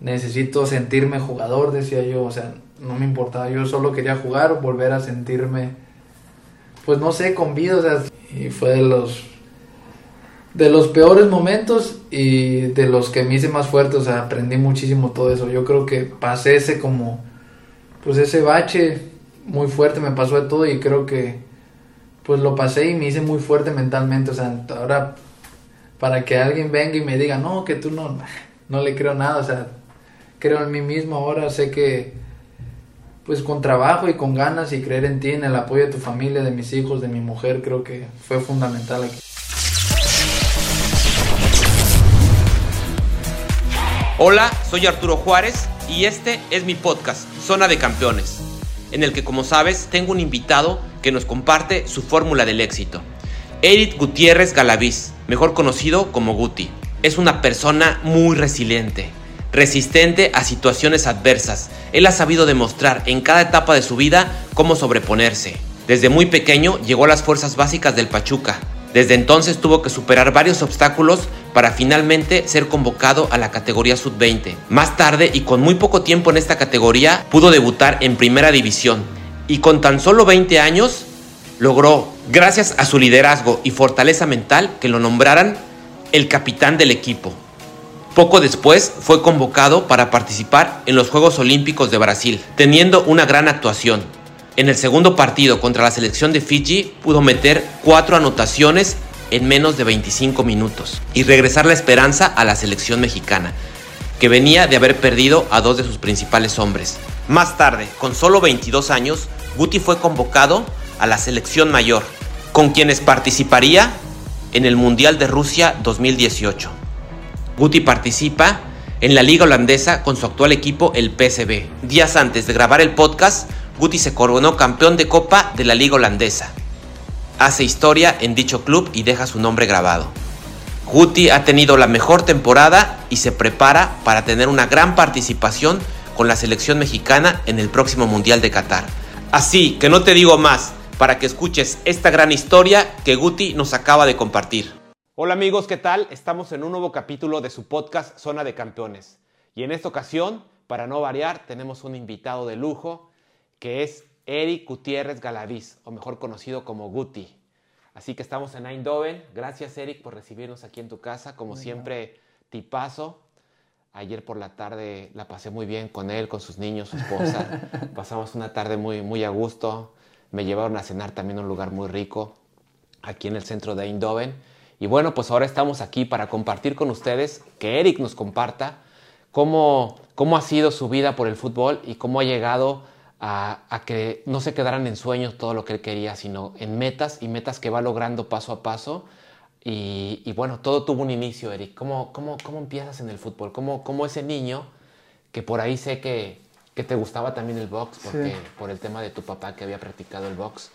necesito sentirme jugador, decía yo, o sea, no me importaba, yo solo quería jugar, volver a sentirme, pues no sé, con vida, o sea, y fue de los de los peores momentos y de los que me hice más fuerte, o sea, aprendí muchísimo todo eso. Yo creo que pasé ese como, pues ese bache muy fuerte, me pasó de todo y creo que, pues lo pasé y me hice muy fuerte mentalmente, o sea, ahora para que alguien venga y me diga, no, que tú no, no le creo nada, o sea, creo en mí mismo ahora, sé que, pues con trabajo y con ganas y creer en ti, en el apoyo de tu familia, de mis hijos, de mi mujer, creo que fue fundamental aquí. Hola, soy Arturo Juárez y este es mi podcast, Zona de Campeones, en el que como sabes tengo un invitado que nos comparte su fórmula del éxito. Eric Gutiérrez Galaviz, mejor conocido como Guti, es una persona muy resiliente, resistente a situaciones adversas. Él ha sabido demostrar en cada etapa de su vida cómo sobreponerse. Desde muy pequeño llegó a las fuerzas básicas del Pachuca, desde entonces tuvo que superar varios obstáculos para finalmente ser convocado a la categoría sub-20. Más tarde y con muy poco tiempo en esta categoría pudo debutar en primera división y con tan solo 20 años logró, gracias a su liderazgo y fortaleza mental, que lo nombraran el capitán del equipo. Poco después fue convocado para participar en los Juegos Olímpicos de Brasil, teniendo una gran actuación. En el segundo partido contra la selección de Fiji pudo meter cuatro anotaciones en menos de 25 minutos y regresar la esperanza a la selección mexicana, que venía de haber perdido a dos de sus principales hombres. Más tarde, con solo 22 años, Guti fue convocado a la selección mayor, con quienes participaría en el Mundial de Rusia 2018. Guti participa en la liga holandesa con su actual equipo, el PSV. Días antes de grabar el podcast, Guti se coronó campeón de Copa de la Liga Holandesa. Hace historia en dicho club y deja su nombre grabado. Guti ha tenido la mejor temporada y se prepara para tener una gran participación con la selección mexicana en el próximo Mundial de Qatar. Así que no te digo más para que escuches esta gran historia que Guti nos acaba de compartir. Hola amigos, ¿qué tal? Estamos en un nuevo capítulo de su podcast Zona de Campeones. Y en esta ocasión, para no variar, tenemos un invitado de lujo que es Eric Gutiérrez Galaviz, o mejor conocido como Guti. Así que estamos en Eindhoven. Gracias, Eric, por recibirnos aquí en tu casa. Como siempre, tipazo. Ayer por la tarde la pasé muy bien con él, con sus niños, su esposa. Pasamos una tarde muy, muy a gusto. Me llevaron a cenar también a un lugar muy rico, aquí en el centro de Eindhoven. Y bueno, pues ahora estamos aquí para compartir con ustedes, que Eric nos comparta cómo, cómo ha sido su vida por el fútbol y cómo ha llegado a, que no se quedaran en sueños todo lo que él quería, sino en metas y metas que va logrando paso a paso. Y, bueno, todo tuvo un inicio, Eric. ¿Cómo, cómo, cómo empiezas en el fútbol? ¿Cómo, ¿Cómo, ese niño, que por ahí sé que, que te gustaba también el box, porque, por el tema de tu papá que había practicado el box?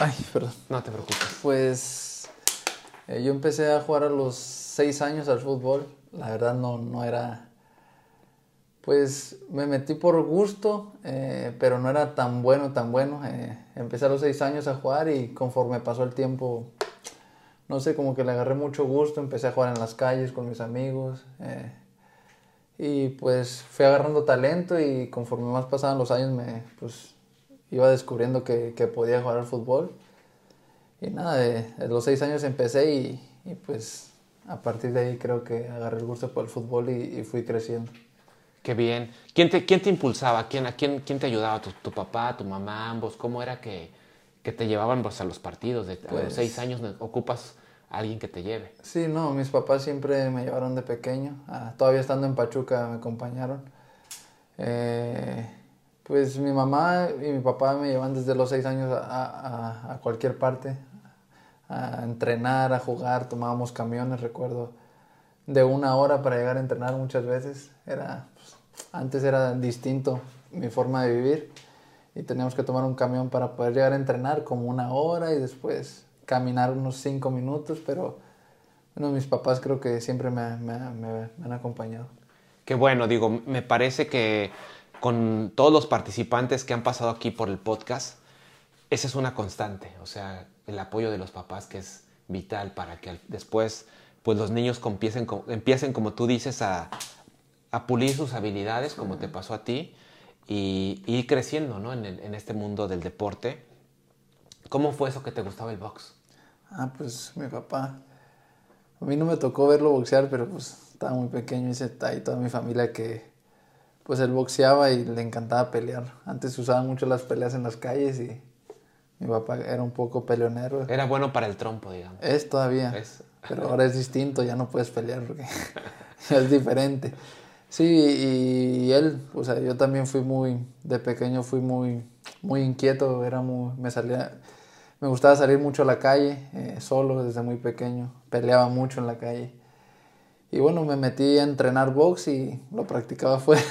ay, perdón. No te preocupes. Pues eh, yo empecé a jugar a los seis años al fútbol. La verdad no, no era pues me metí por gusto, eh, pero no era tan bueno, tan bueno. Eh, empecé a los seis años a jugar y conforme pasó el tiempo, no sé, como que le agarré mucho gusto, empecé a jugar en las calles con mis amigos. Eh, y pues fui agarrando talento y conforme más pasaban los años me pues iba descubriendo que, podía jugar al fútbol. Y nada, de, los seis años empecé y, pues a partir de ahí creo que agarré el gusto por el fútbol y fui creciendo. Qué bien. ¿Quién te, quién te impulsaba? ¿Quién, a quién, quién te ayudaba? ¿Tu, papá, tu mamá, ambos? ¿Cómo era que, que te llevaban pues, a los partidos? De, a los pues seis años ocupas a alguien que te lleve. Sí, no, mis papás siempre me llevaron de pequeño. Ah, todavía estando en Pachuca me acompañaron. Eh, pues mi mamá y mi papá me llevan desde los seis años a, a, a, cualquier parte, a entrenar, a jugar, tomábamos camiones, recuerdo, de una hora para llegar a entrenar muchas veces. Era antes era distinto mi forma de vivir y teníamos que tomar un camión para poder llegar a entrenar como una hora y después caminar unos cinco minutos, pero bueno, mis papás creo que siempre me, han acompañado. Qué bueno, digo, me parece que con todos los participantes que han pasado aquí por el podcast, esa es una constante, o sea, el apoyo de los papás que es vital para que después pues los niños empiecen, empiecen como tú dices a, a pulir sus habilidades, como te pasó a ti, y, ir creciendo ¿no? en, en, este mundo del deporte. ¿Cómo fue eso que te gustaba el box? Ah, pues mi papá. A mí no me tocó verlo boxear, pero pues estaba muy pequeño y está ahí toda mi familia que pues él boxeaba y le encantaba pelear. Antes usaban mucho las peleas en las calles y mi papá era un poco peleonero. Era bueno para el trompo, digamos. Es todavía. Pero ahora es distinto, ya no puedes pelear porque es diferente. Sí, y, él, o sea, yo también fui muy, de pequeño fui muy, muy inquieto, era muy, me salía, me gustaba salir mucho a la calle, eh, solo desde muy pequeño, peleaba mucho en la calle. Y bueno, me metí a entrenar box y lo practicaba afuera.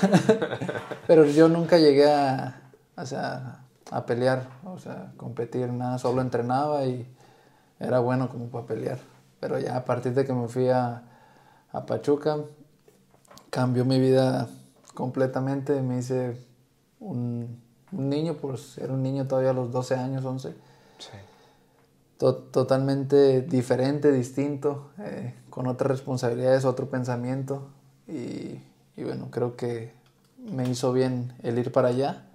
Pero yo nunca llegué a, o sea, a pelear, o sea, competir, nada, solo entrenaba y era bueno como para pelear. Pero ya a partir de que me fui a, a Pachuca, cambió mi vida completamente, me hice un, un, niño, pues era un niño todavía a los 12 años, 11. Sí. Totalmente diferente, distinto, eh, con otras responsabilidades, otro pensamiento y, y bueno, creo que me hizo bien el ir para allá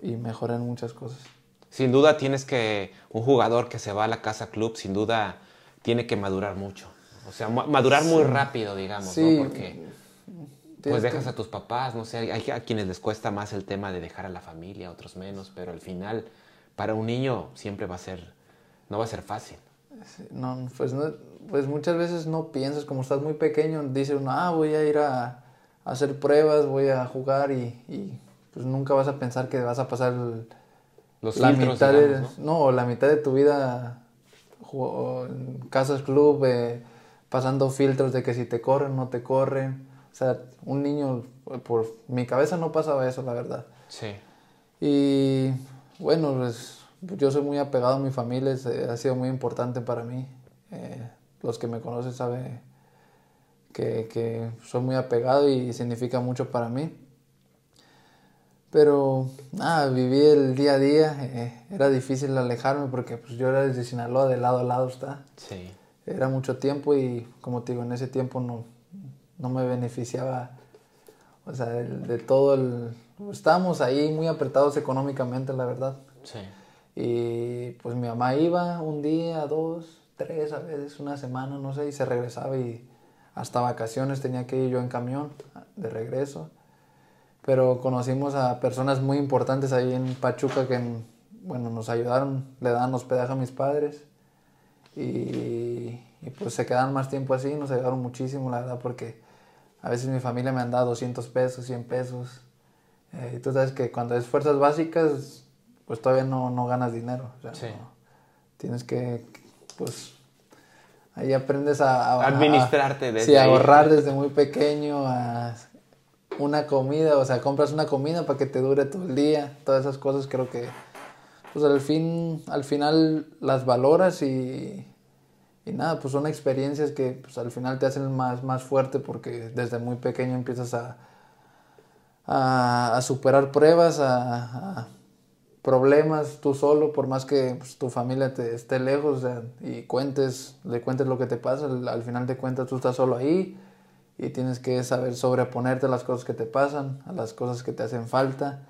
y mejorar muchas cosas. Sin duda tienes que, un jugador que se va a la casa club, sin duda tiene que madurar mucho. O sea, madurar muy rápido, digamos, ¿no? Porque pues dejas a tus papás, no sé, hay a quienes les cuesta más el tema de dejar a la familia, otros menos, pero al final, para un niño siempre va a ser, no va a ser fácil. No, pues, no, pues muchas veces no piensas, como estás muy pequeño, dice uno, ah, voy a ir a, a hacer pruebas, voy a jugar y, y pues nunca vas a pensar que vas a pasar Los la mitad de, ¿no? la mitad de tu vida en casas club eh, pasando filtros de que si te corren no te corren o sea un niño por mi cabeza no pasaba eso la verdad sí y bueno pues yo soy muy apegado a mi familia ha sido muy importante para mí eh, los que me conocen saben que, que soy muy apegado y significa mucho para mí pero nada, viví el día a día, eh, era difícil alejarme porque pues, yo era desde Sinaloa, de lado a lado está. Sí. Era mucho tiempo y como te digo, en ese tiempo no, no me beneficiaba, o sea, de, todo el... Estábamos ahí muy apretados económicamente, la verdad. Sí. Y pues mi mamá iba un día, dos, tres, a veces una semana, no sé, y se regresaba y hasta vacaciones tenía que ir yo en camión de regreso pero conocimos a personas muy importantes ahí en Pachuca que, bueno, nos ayudaron, le daban hospedaje a mis padres y, pues se quedaron más tiempo así, nos ayudaron muchísimo, la verdad, porque a veces mi familia me han dado 200 pesos, 100 pesos. Eh, y tú sabes que cuando es fuerzas básicas, pues todavía no, no ganas dinero. tienes que, pues, ahí aprendes a... Administrarte. desde sí, ahorrar desde muy pequeño, a una comida, o sea, compras una comida para que te dure todo el día, todas esas cosas creo que, pues al fin, al final las valoras y, y nada, pues son experiencias que pues al final te hacen más, más fuerte porque desde muy pequeño empiezas a, a, superar pruebas, a, problemas tú solo, por más que pues, tu familia te esté lejos y cuentes, le cuentes lo que te pasa, al, al final de cuentas tú estás solo ahí y tienes que saber sobreponerte a las cosas que te pasan, a las cosas que te hacen falta.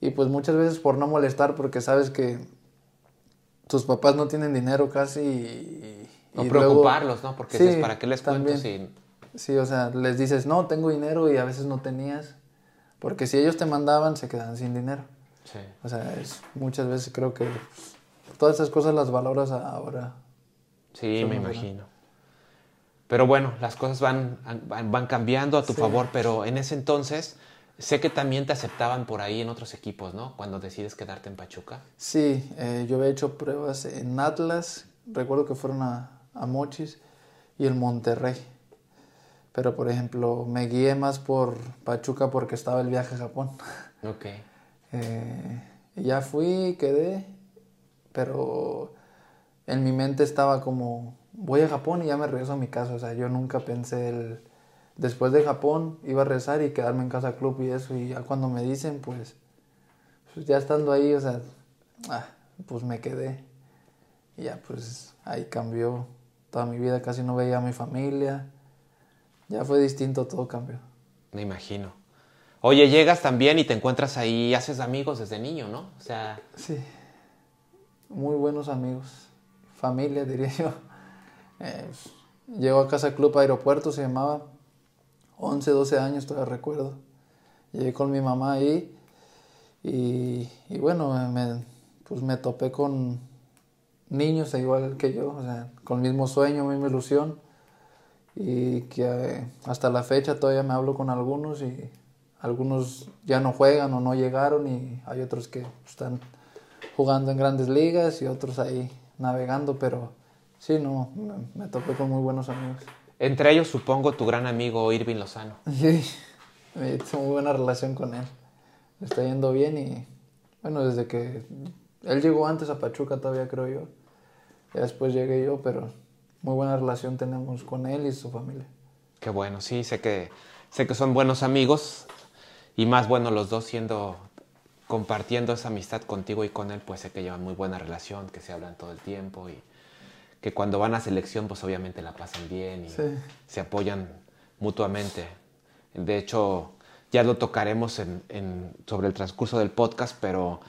Y pues muchas veces por no molestar, porque sabes que tus papás no tienen dinero casi y... no preocuparlos, ¿no? Porque dices, ¿para qué les cuento si...? Sí, o sea, les dices, no, tengo dinero y a veces no tenías. Porque si ellos te mandaban, se quedan sin dinero. Sí. O sea, es, muchas veces creo que todas esas cosas las valoras ahora. Sí, me imagino. Pero bueno, las cosas van, van cambiando a tu favor, pero en ese entonces sé que también te aceptaban por ahí en otros equipos, ¿no? Cuando decides quedarte en Pachuca. Sí, eh, yo había hecho pruebas en Atlas, recuerdo que fueron a, a Mochis y en Monterrey. Pero por ejemplo, me guié más por Pachuca porque estaba el viaje a Japón. Ok. Eh, ya fui, quedé, pero en mi mente estaba como voy a Japón y ya me regreso a mi casa. O sea, yo nunca pensé el... Después de Japón iba a rezar y quedarme en casa club y eso. Y ya cuando me dicen, pues, pues ya estando ahí, o sea, ah, pues me quedé. Y ya pues ahí cambió toda mi vida. Casi no veía a mi familia. Ya fue distinto, todo cambió. Me imagino. Oye, llegas también y te encuentras ahí, haces amigos desde niño, ¿no? O sea... Sí, muy buenos amigos, familia diría yo. Llego a Casa Club Aeropuerto, se llamaba, 11, 12 años, todavía recuerdo. Llegué con mi mamá ahí y, y bueno, me, pues me topé con niños igual que yo, o sea, con el mismo sueño, misma ilusión y que eh, hasta la fecha todavía me hablo con algunos y algunos ya no juegan o no llegaron y hay otros que están jugando en grandes ligas y otros ahí navegando, pero sí, no, me, me topé con muy buenos amigos. Entre ellos supongo tu gran amigo Irving Lozano. Sí, tengo muy buena relación con él. Le está yendo bien y bueno, desde que él llegó antes a Pachuca todavía creo yo. Ya después llegué yo, pero muy buena relación tenemos con él y su familia. Qué bueno, sí, sé que, sé que son buenos amigos y más bueno los dos siendo compartiendo esa amistad contigo y con él, pues sé que llevan muy buena relación, que se hablan todo el tiempo y que cuando van a selección, pues obviamente la pasan bien y se apoyan mutuamente. De hecho, ya lo tocaremos en, sobre el transcurso del podcast, pero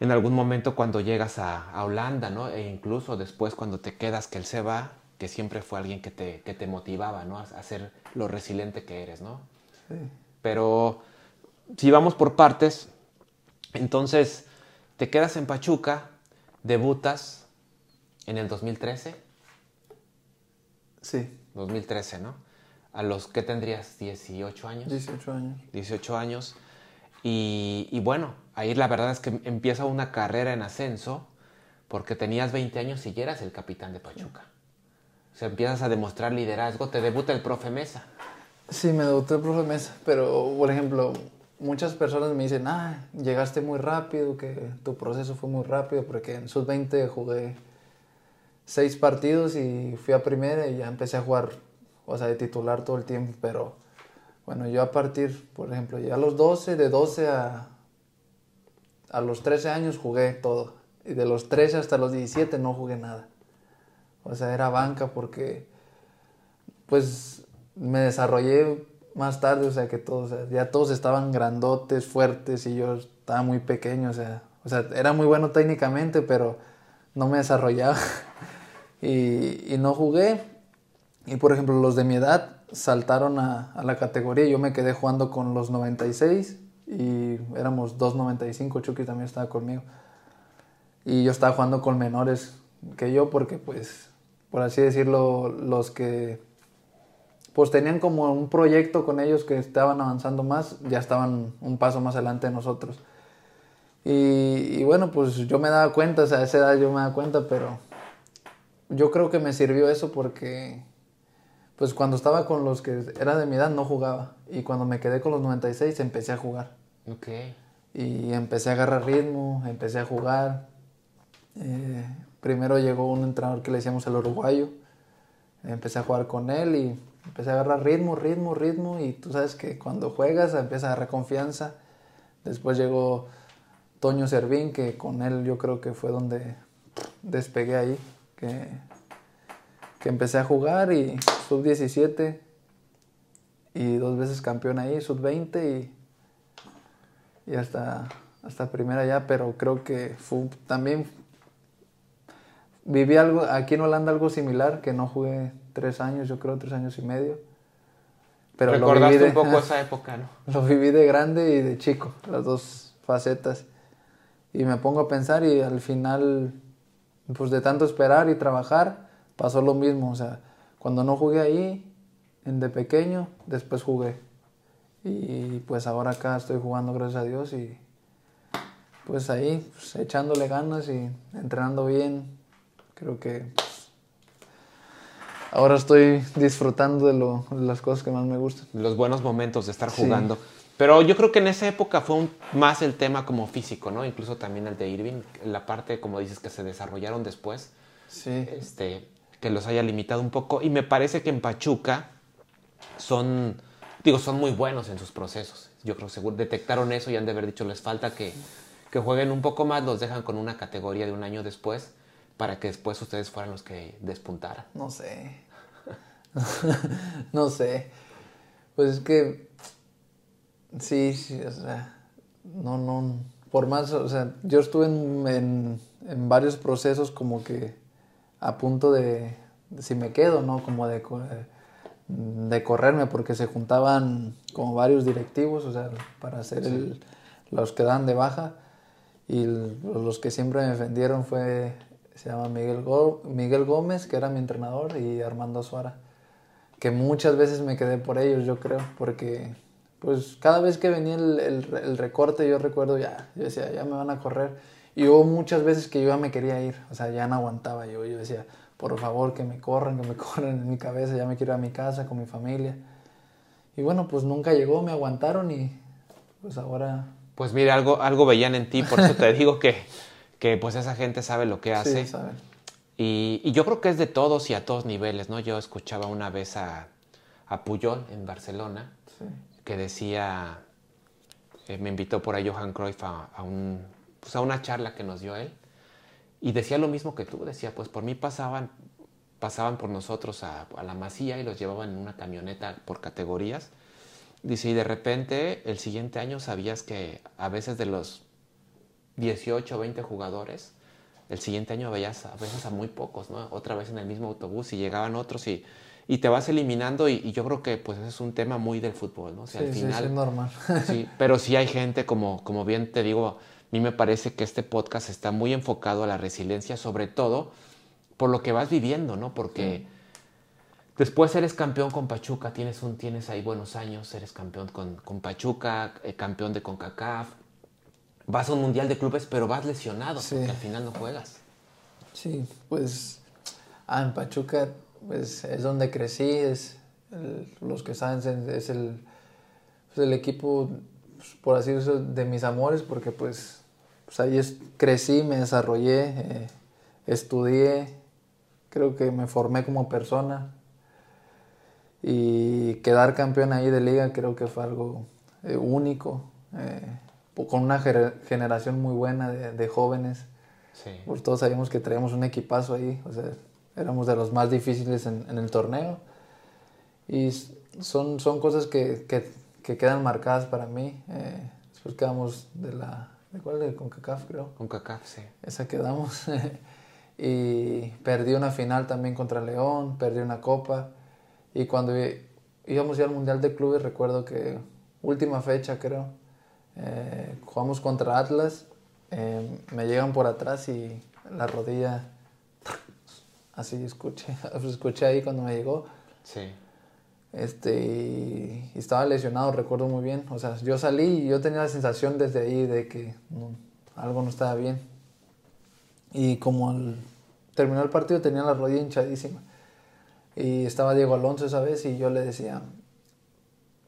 en algún momento cuando llegas a, Holanda, ¿no? E incluso después cuando te quedas, que él se va, que siempre fue alguien que te, que te motivaba, ¿no? A, ser lo resiliente que eres, ¿no? Sí. Pero si vamos por partes, entonces te quedas en Pachuca, debutas en el 2013. Sí. 2013, ¿no? A los que tendrías 18 años. 18 años. 18 años. Y, y, bueno, ahí la verdad es que empieza una carrera en ascenso porque tenías 20 años y ya eras el capitán de Pachuca. O sea, empiezas a demostrar liderazgo, te debuta el profe Mesa. Sí, me debuté el profe Mesa, pero por ejemplo, muchas personas me dicen, ah, llegaste muy rápido, que tu proceso fue muy rápido, porque en sus 20 jugué seis partidos y fui a primera y ya empecé a jugar, o sea, de titular todo el tiempo, pero bueno, yo a partir, por ejemplo, ya a los 12, de 12 a, a los 13 años jugué todo. Y de los 13 hasta los 17 no jugué nada. O sea, era banca porque, pues, me desarrollé más tarde, o sea, que todos, ya todos estaban grandotes, fuertes y yo estaba muy pequeño, o sea, o sea, era muy bueno técnicamente, pero no me desarrollaba y, y no jugué. Y por ejemplo, los de mi edad saltaron a, la categoría. Yo me quedé jugando con los 96 y éramos 2.95, Chucky también estaba conmigo. Y yo estaba jugando con menores que yo porque pues, por así decirlo, los que pues tenían como un proyecto con ellos que estaban avanzando más, ya estaban un paso más adelante de nosotros. Y, y bueno, pues yo me daba cuenta, o sea, a esa edad yo me daba cuenta, pero yo creo que me sirvió eso porque pues cuando estaba con los que era de mi edad no jugaba. Y cuando me quedé con los 96 empecé a jugar. Ok. Y empecé a agarrar ritmo, empecé a jugar. Eh, primero llegó un entrenador que le decíamos el uruguayo. Empecé a jugar con él y empecé a agarrar ritmo, ritmo, ritmo. Y tú sabes que cuando juegas empieza a agarrar confianza. Después llegó Toño Servín, que con él yo creo que fue donde despegué ahí. Que que empecé a jugar y sub-17 y dos veces campeón ahí, sub-20 y, y hasta, hasta primera ya, pero creo que también viví algo, aquí en Holanda algo similar, que no jugué tres años, yo creo tres años y medio. Pero Recordaste de, un poco esa época, ¿no? Lo viví de grande y de chico, las dos facetas. Y me pongo a pensar y al final, pues de tanto esperar y trabajar, pasó lo mismo, o sea, cuando no jugué ahí, en de pequeño, después jugué. Y pues ahora acá estoy jugando, gracias a Dios, y pues ahí, pues, echándole ganas y entrenando bien, creo que ahora estoy disfrutando de, lo, de, las cosas que más me gustan. Los buenos momentos de estar jugando. Pero yo creo que en esa época fue más el tema como físico, ¿no? Incluso también el de Irving, la parte, como dices, que se desarrollaron después. Sí. Este, que los haya limitado un poco. Y me parece que en Pachuca son, digo, son muy buenos en sus procesos. Yo creo que seguro detectaron eso y han de haber dicho, les falta que, que jueguen un poco más, los dejan con una categoría de un año después, para que después ustedes fueran los que despuntaran. No sé. no sé. Pues es que, sí, sí, o sea, no, no, por más, o sea, yo estuve en, en, en varios procesos como que a punto de, de si me quedo, ¿no? Como de, co- de correrme porque se juntaban como varios directivos, o sea, para hacer el, los que dan de baja y los que siempre me defendieron fue, se llama Miguel, Go- Miguel Gómez, que era mi entrenador, y Armando Suara, que muchas veces me quedé por ellos, yo creo, porque pues cada vez que venía el, el- el recorte yo recuerdo ya, yo decía, ya me van a correr. Y hubo muchas veces que yo ya me quería ir, o sea, ya no aguantaba yo, yo decía, por favor, que me corran, que me corran en mi cabeza, ya me quiero ir a mi casa con mi familia. Y bueno, pues nunca llegó, me aguantaron y pues ahora Pues mira, algo, algo veían en ti, por eso te digo que, que pues esa gente sabe lo que hace. sí, ¿saben? Y, y yo creo que es de todos y a todos niveles, ¿no? Yo escuchaba una vez a, a Puyol en Barcelona Sí. que decía, eh, me invitó por ahí Johan Cruyff a, a un, pues a una charla que nos dio él y decía lo mismo que tú, decía, pues por mí pasaban, pasaban por nosotros a, a la masía y los llevaban en una camioneta por categorías. Dice, y de repente el siguiente año sabías que a veces de los 18 o 20 jugadores, el siguiente año veías a veces a muy pocos, ¿no? Otra vez en el mismo autobús y llegaban otros y, y te vas eliminando y, y yo creo que pues ese es un tema muy del fútbol, ¿no? O sea, Sí, al sí, final... sí, es normal. Sí, pero sí hay gente, como, como bien te digo, a mí me parece que este podcast está muy enfocado a la resiliencia, sobre todo por lo que vas viviendo, ¿no? Porque después eres campeón con Pachuca, tienes, un, tienes ahí buenos años, eres campeón con, con Pachuca, eh, campeón de CONCACAF, vas a un mundial de clubes, pero vas lesionado, Sí. porque al final no juegas. Sí, pues ah, en Pachuca pues, es donde crecí, es el- los que saben es el, pues, el equipo, pues, por así decirlo, de mis amores, porque pues, pues ahí es- crecí, me desarrollé, eh, estudié, creo que me formé como persona y quedar campeón ahí de liga creo que fue algo eh, único, eh, con una gener- generación muy buena de- de jóvenes. Sí. Pues todos sabíamos que traíamos un equipazo ahí, o sea, éramos de los más difíciles en, en el torneo. Y son, son cosas que, que, que quedan marcadas para mí. Eh, después quedamos de la... ¿De cuál? De CONCACAF, creo. CONCACAF, sí. Esa quedamos. y perdí una final también contra León, perdí una copa. Y cuando íbamos ya al Mundial de Clubes, recuerdo que última fecha creo, eh, jugamos contra Atlas, eh, me llegan por atrás y la rodilla, así escuché, escuché ahí cuando me llegó. Sí. Este, y, y estaba lesionado, recuerdo muy bien. O sea, yo salí y yo tenía la sensación desde ahí de que no, algo no estaba bien. Y como al terminó el partido tenía la rodilla hinchadísima. Y estaba Diego Alonso esa vez y yo le decía,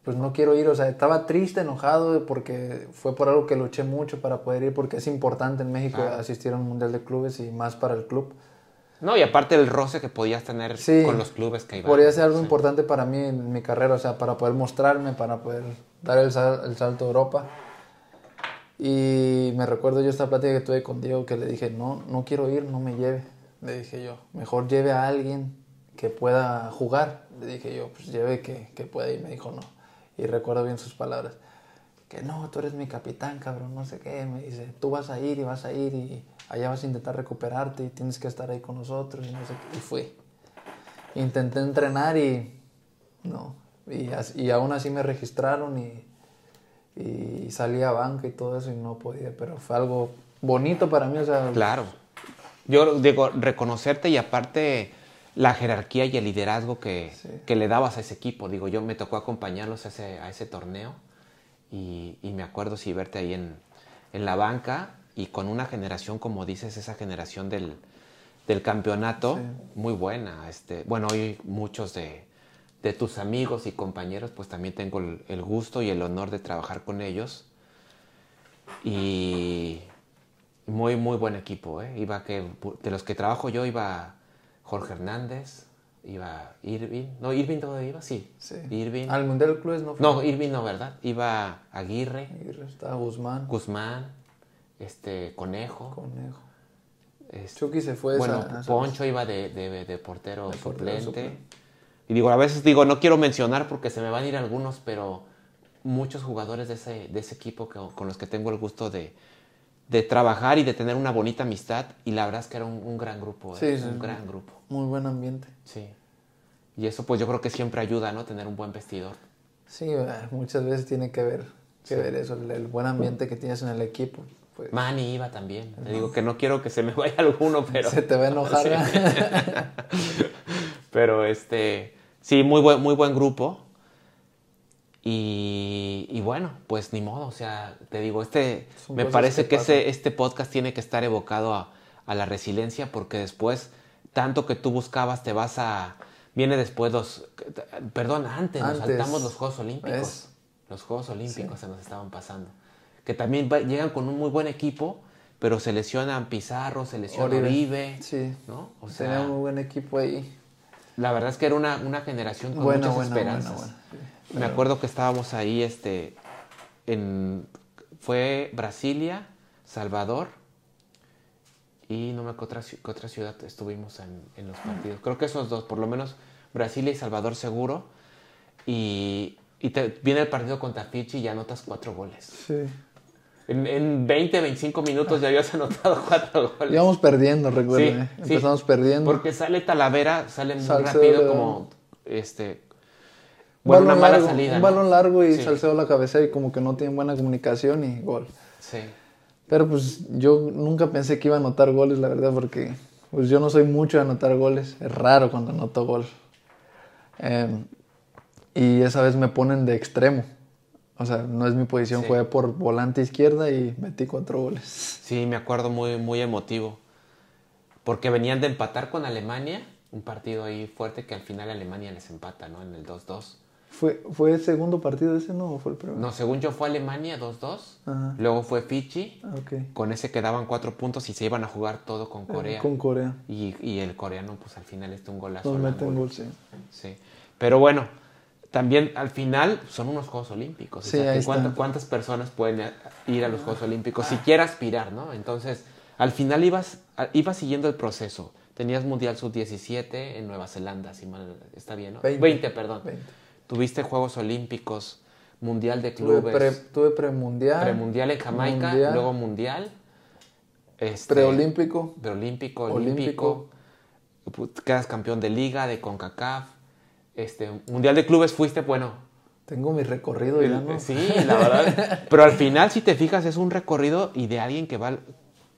pues no quiero ir. O sea, estaba triste, enojado porque fue por algo que luché mucho para poder ir porque es importante en México Claro. asistir a un Mundial de Clubes y más para el club. No, y aparte el roce que podías tener Sí. con los clubes que iban. Podría ser algo Sí. importante para mí en mi carrera, o sea, para poder mostrarme, para poder dar el, sal- el salto a Europa. Y me recuerdo yo esta plática que tuve con Diego que le dije, no, no quiero ir, no me lleve. Le dije yo, mejor lleve a alguien que pueda jugar. Le dije yo, pues lleve que, que pueda ir. Me dijo no. Y recuerdo bien sus palabras. Que no, tú eres mi capitán, cabrón, no sé qué. Me dice, tú vas a ir y vas a ir y allá vas a intentar recuperarte y tienes que estar ahí con nosotros y no sé qué. Y fui. Intenté entrenar y no. Y, as- y aún así me registraron y, y salí a banca y todo eso y no podía. Pero fue algo bonito para mí, o sea, Claro. Yo digo, reconocerte y aparte la jerarquía y el liderazgo que, Sí. que le dabas a ese equipo. Digo, yo me tocó acompañarlos a ese, a ese torneo y, y me acuerdo sí verte ahí en, en la banca y con una generación, como dices, esa generación del, del campeonato, Sí. muy buena. Este, bueno, hoy muchos de, de tus amigos y compañeros, pues también tengo el, el gusto y el honor de trabajar con ellos. Y muy, muy buen equipo, ¿eh? Iba que, de los que trabajo yo iba Jorge Hernández, iba Irving. No, Irving todavía iba, sí. sí. Irving. Al Mundial de Clubes no fue. No, Irving no, ¿verdad? Iba Aguirre, Aguirre, Estaba Guzmán, Guzmán, este, Conejo. Conejo. este, Chucky se fue bueno, esa- esa Poncho iba de, de- de portero De suplente. Y digo, a veces digo, no quiero mencionar porque se me van a ir algunos, pero muchos jugadores de ese, de ese equipo que, con los que tengo el gusto de, de, trabajar y de tener una bonita amistad. Y la verdad es que era un, un gran grupo, ¿eh? Sí, sí, un gran grupo. Muy buen ambiente. Sí. Y eso pues yo creo que siempre ayuda, ¿no? Tener un buen vestidor. Sí, muchas veces tiene que ver, que Sí. ver eso, el, el buen ambiente que tienes en el equipo. Pues, Manny iba también. Te digo que no quiero que se me vaya alguno, pero... se te va a enojar. Pero este, sí, muy buen, muy buen grupo. Y, y bueno, pues ni modo, o sea, te digo, este, me parece que ese, este podcast tiene que estar evocado a, a la resiliencia porque después, tanto que tú buscabas, te vas a, viene después los, perdón, antes, nos saltamos los Juegos Olímpicos. Los Juegos Olímpicos se nos estaban pasando. Que también va- llegan con un muy buen equipo, pero se lesionan Pizarro, se lesiona Oribe. Oribe, Sí. ¿no? O Tenía sea, un muy buen equipo ahí. la verdad es que era una, una generación con Buena, muchas buena, esperanzas. Me acuerdo que estábamos ahí, este, en, fue Brasilia, Salvador y no me acuerdo qué otra, ciudad estuvimos en, en los partidos. Creo que esos dos, por lo menos Brasilia y Salvador seguro. Y, y te, viene el partido contra Fiji y anotas cuatro goles. Sí. En, en 20, 25 minutos ya habías anotado cuatro goles. Íbamos perdiendo, recuerdo. Sí, ¿eh? sí. Empezamos perdiendo. Porque sale Talavera, sale muy Salcedo rápido como este Un una balón mala largo, salida. Un ¿no? balón largo y Sí. Salcedo la cabeza y como que no tienen buena comunicación y gol. Sí. Pero pues yo nunca pensé que iba a anotar goles, la verdad, porque pues yo no soy mucho de anotar goles. Es raro cuando anoto gol. Eh, y esa vez me ponen de extremo. O sea, no es mi posición. Sí. Jugué por volante izquierda y metí cuatro goles. Sí, me acuerdo muy, muy emotivo. Porque venían de empatar con Alemania, un partido ahí fuerte que al final Alemania les empata, ¿no? En el 2-2. ¿Fue, ¿Fue el segundo partido ese, no? ¿O fue el primero? No, según yo fue Alemania 2-2. Ajá. Luego fue Fiji. Ah, ok. Con ese quedaban cuatro puntos y se iban a jugar todo con Corea. Con Corea. Y, y el coreano, pues al final este un golazo. Nos ángulo. gol, sí. Sí. Pero bueno, también al final son unos Juegos Olímpicos. O Sí, sea, ahí cuánta- está. ¿cuántas personas pueden ir a los Juegos Olímpicos? Siquiera aspirar, ¿no? Entonces, al final ibas, ibas siguiendo el proceso. Tenías Mundial Sub-17 en Nueva Zelanda, si mal está bien, ¿no? 20. perdón. 20. Tuviste Juegos Olímpicos, Mundial de Clubes, pre, tuve premundial. premundial en Jamaica, mundial, luego Mundial. este, preolímpico. preolímpico, Olímpico. olímpico, quedas campeón de liga, de CONCACAF, este, mundial de clubes fuiste, bueno, Tengo mi recorrido ya, ¿no? sí, la verdad, pero al final si te fijas es un recorrido y de alguien que va,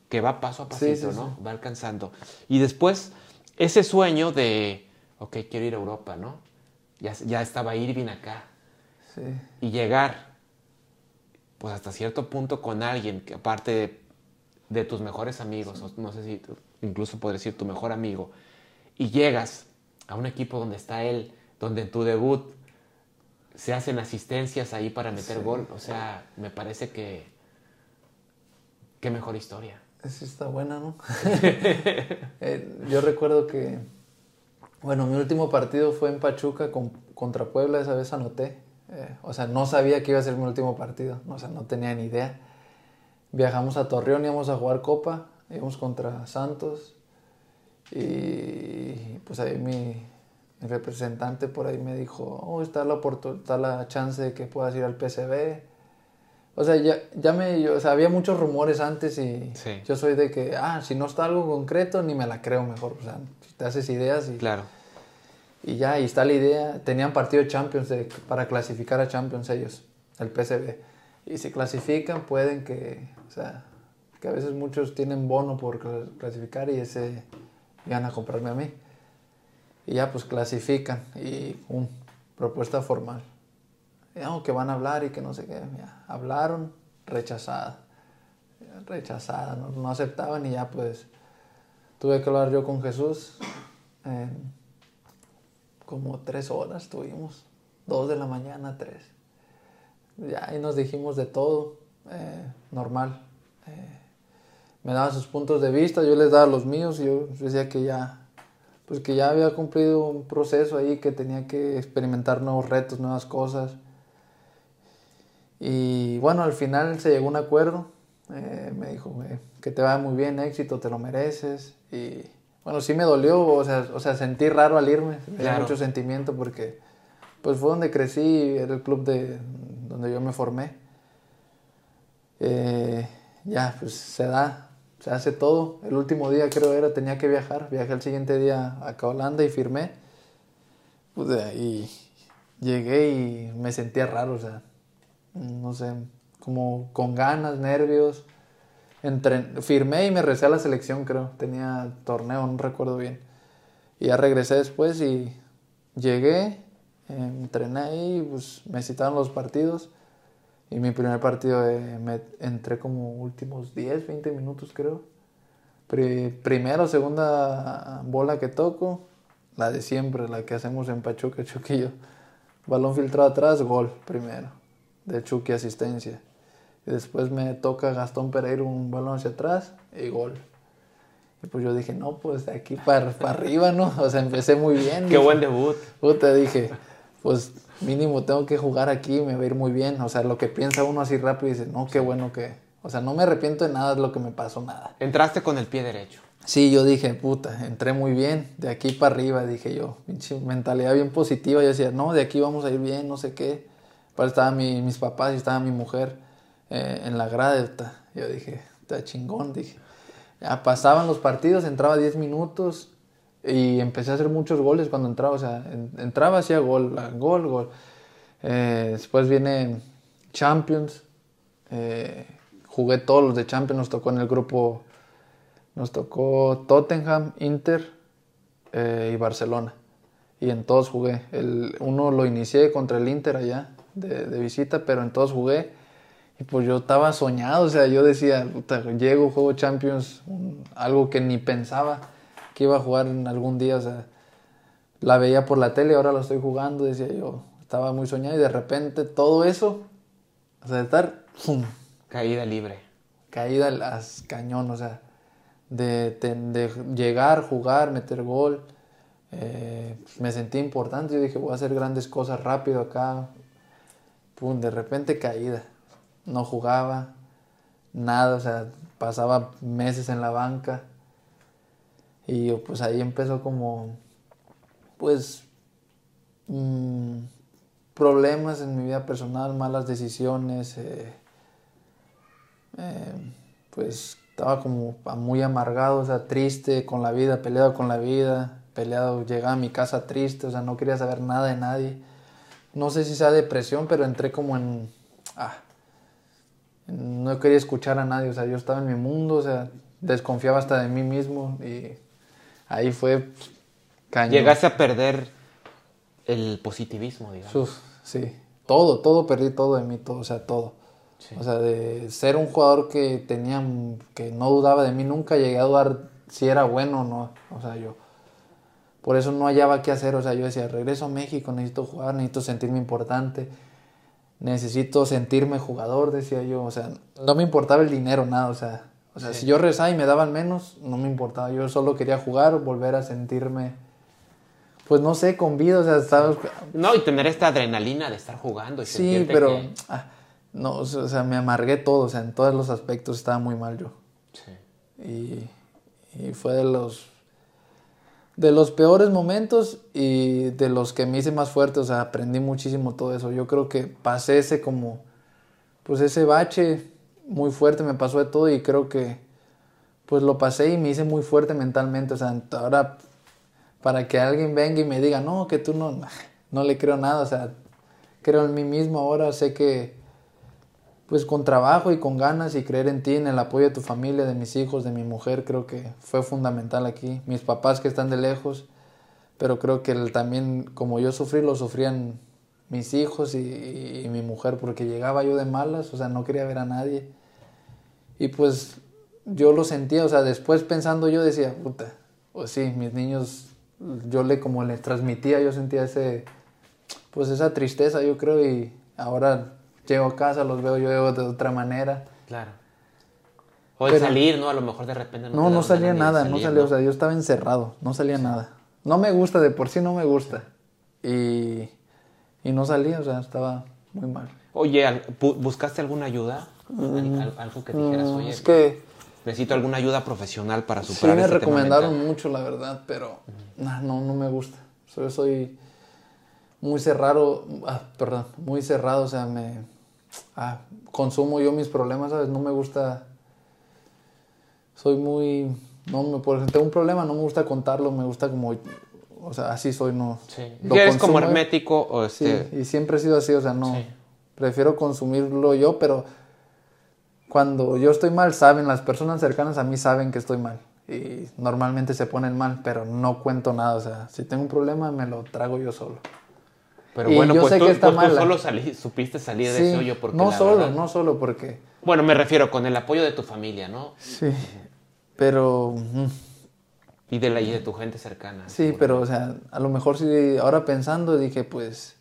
que va paso a pasito, sí, ¿no? Va alcanzando. Y después ese sueño de, ok, quiero ir a Europa, ¿no? Ya, ya estaba Irving acá Sí. y llegar, pues hasta cierto punto con alguien que aparte de, de tus mejores amigos, o no sé si incluso podría decir tu mejor amigo, y llegas a un equipo donde está él, donde en tu debut se hacen asistencias ahí para meter Sí. gol, o sea, me parece que qué mejor historia. Sí está buena, ¿no? Eh, yo recuerdo que, bueno, mi último partido fue en Pachuca con- contra Puebla, esa vez anoté. Eh, o sea, no sabía que iba a ser mi último partido, o sea, no tenía ni idea. Viajamos a Torreón, íbamos a jugar Copa, íbamos contra Santos y pues ahí mi, representante por ahí me dijo, oh, está la, está la chance de que puedas ir al PCB. O sea, ya, ya me, yo- o sea, había muchos rumores antes y Sí. yo soy de que, ah, si no está algo concreto, ni me la creo mejor. O sea, te haces ideas y, Claro. y ya, ahí está la idea. Tenían partido de Champions de- para clasificar a Champions ellos, el PCB. Y si clasifican, pueden que, o sea, que a veces muchos tienen bono por cla- clasificar y ese a comprarme a mí. Y ya, pues clasifican y pum, propuesta formal. Y, "No, que van a hablar y que no sé qué. Hablaron, rechazada. Rechazada, no, aceptaban y ya pues tuve que hablar yo con Jesús. como tres horas tuvimos, dos de la mañana, tres. Ya ahí nos dijimos de todo, eh, normal. Eh, me daba sus puntos de vista, yo les daba los míos y yo decía que ya, pues que ya había cumplido un proceso ahí, que tenía que experimentar nuevos retos, nuevas cosas. Y bueno, al final se llegó a un acuerdo. eh, me dijo eh, que te vaya muy bien, éxito, te lo mereces. Y bueno, sí me dolió, o sea, o sea sentí raro al irme, me dio Claro. mucho sentimiento porque pues fue donde crecí, era el club de donde yo me formé. Eh, ya, pues se da, se hace todo. El último día creo era, tenía que viajar, viajé el siguiente día acá a Holanda y firmé. Pues de ahí llegué y me sentía raro, o sea, no sé, como con ganas, nervios. Firmé y me recé a la selección, creo. Tenía torneo, no recuerdo bien. Y ya regresé después y llegué, entrené ahí, pues me citaron los partidos. Y mi primer partido me entré como últimos 10, 20 minutos, creo. Pri- primera o segunda bola que toco, la de siempre, la que hacemos en Pachuca, yo. Balón filtrado atrás, gol primero. De Chucky asistencia. Y después me toca Gastón Pereira un balón hacia atrás y gol. Y pues yo dije, no, pues de aquí para, para arriba, ¿no? O sea, empecé muy bien. Qué dije. buen debut. Puta, dije, pues mínimo tengo que jugar aquí, me va a ir muy bien. O sea, lo que piensa uno así rápido dice, no, qué bueno que... O sea, no me arrepiento de nada de lo que me pasó, nada. Entraste con el pie derecho. Sí, yo dije, puta, entré muy bien, de aquí para arriba, dije yo, pinche mentalidad bien positiva. Yo decía, no, de aquí vamos a ir bien, no sé qué. Estaban mi- mis papás y estaba mi mujer eh, en la grada. Yo dije, está chingón, dije. Pasaban los partidos, entraba 10 minutos y empecé a hacer muchos goles cuando entraba. O sea, en- entraba, hacía gol, gol, gol. Eh, después viene Champions. eh, jugué todos los de Champions, nos tocó en el grupo nos tocó Tottenham, Inter eh, y Barcelona. Y en todos jugué. Uno lo inicié contra el Inter allá de, de visita, pero en todos jugué. Y pues yo estaba soñado, o sea, yo decía, "Puta, llego, juego Champions, un- algo que ni pensaba que iba a jugar en algún día, o sea, la veía por la tele, ahora lo estoy jugando, decía yo, estaba muy soñado y de repente todo eso, o sea, de estar, ¡pum! Caída libre. caída las cañón, o sea, de, de- de llegar, jugar, meter gol. eh, me sentí importante, yo dije, voy a hacer grandes cosas rápido acá. Pum, de repente caída. No jugaba, nada, o sea, pasaba meses en la banca. Y pues ahí empezó como, pues, mm, problemas en mi vida personal, malas decisiones. eh, eh, pues estaba como muy amargado, o sea, triste con la vida, peleado con la vida, peleado, llegaba a mi casa triste, o sea, no quería saber nada de nadie. No sé si sea depresión, pero entré como en... Ah, no quería escuchar a nadie, o sea, yo estaba en mi mundo, o sea, desconfiaba hasta de mí mismo y ahí fue pues, cañón. Llegaste a perder el positivismo, digamos. Uf, sí, todo, todo, perdí todo de mí, todo, o sea, todo. Sí. O sea, de ser un jugador que tenía, que no dudaba de mí, nunca llegué a dudar si era bueno o no. O sea, yo, por eso no hallaba qué hacer. O sea, yo decía, regreso a México, necesito jugar, necesito sentirme importante, necesito sentirme jugador, decía yo. O sea, no me importaba el dinero, nada. O sea, o sea si yo rezaba y me daban menos, no me importaba. Yo solo quería jugar, volver a sentirme, pues no sé, con vida. O sea, estaba, No, y tener esta adrenalina de estar jugando. Y Sí, pero que- ah, no, o sea, o sea, me amargué todo, o sea, en todos los aspectos estaba muy mal yo. Sí. Y, y fue de los de los peores momentos y de los que me hice más fuerte, o sea, aprendí muchísimo todo eso. Yo creo que pasé ese como pues ese bache muy fuerte, me pasó de todo y creo que pues lo pasé y me hice muy fuerte mentalmente, o sea, ahora para que alguien venga y me diga, "No, que tú no no le creo nada", o sea, creo en mí mismo ahora, sé que pues con trabajo y con ganas y creer en ti, en el apoyo de tu familia, de mis hijos, de mi mujer, creo que fue fundamental aquí. Mis papás que están de lejos, pero creo que también como yo sufrí, lo sufrían mis hijos y mi mujer, porque llegaba yo de malas, o sea, no quería ver a nadie. Y pues yo lo sentía, o sea, después pensando yo decía, puta, pues sí, mis niños, yo le como les transmitía, yo sentía ese, pues esa tristeza, yo creo, y ahora llego a casa, los veo yo de otra manera. Claro. O el Pero- salir, ¿no? A lo mejor de repente no No, no salía nada, no salía, ¿no? o sea, yo estaba encerrado, no salía nada. No me gusta, de por sí no me gusta. Y, y no salía, o sea, estaba muy mal. Oye, ¿buscaste alguna ayuda? Al- Algo que dijeras, Mm, oye, es que necesito alguna ayuda profesional para Sí, superar me este recomendaron mental". mucho, la verdad, pero nah, no, no me gusta. Soy, soy muy cerrado, ah, perdón, muy cerrado, o sea, me ah, consumo yo mis problemas, ¿sabes? No me gusta, soy muy, no me, por ejemplo, tengo un problema, no me gusta contarlo, me gusta como, o sea, así soy, no. Sí. lo ¿Eres como consumo, hermético o Sí, este...? y siempre he sido así, o sea, no. Sí. Prefiero consumirlo yo, pero cuando yo estoy mal, saben, las personas cercanas a mí saben que estoy mal. Y normalmente se ponen mal, pero no cuento nada. O sea, si tengo un problema, me lo trago yo solo. Pero Y bueno, yo pues, sé tú, que está pues tú solo salí- supiste salir de ese hoyo porque no solo, verdad- no solo porque... Bueno, me refiero con el apoyo de tu familia, ¿no? Sí, pero... Y de, la, y de tu gente cercana. Sí, seguro. pero, o sea, a lo mejor sí, ahora pensando, dije, pues...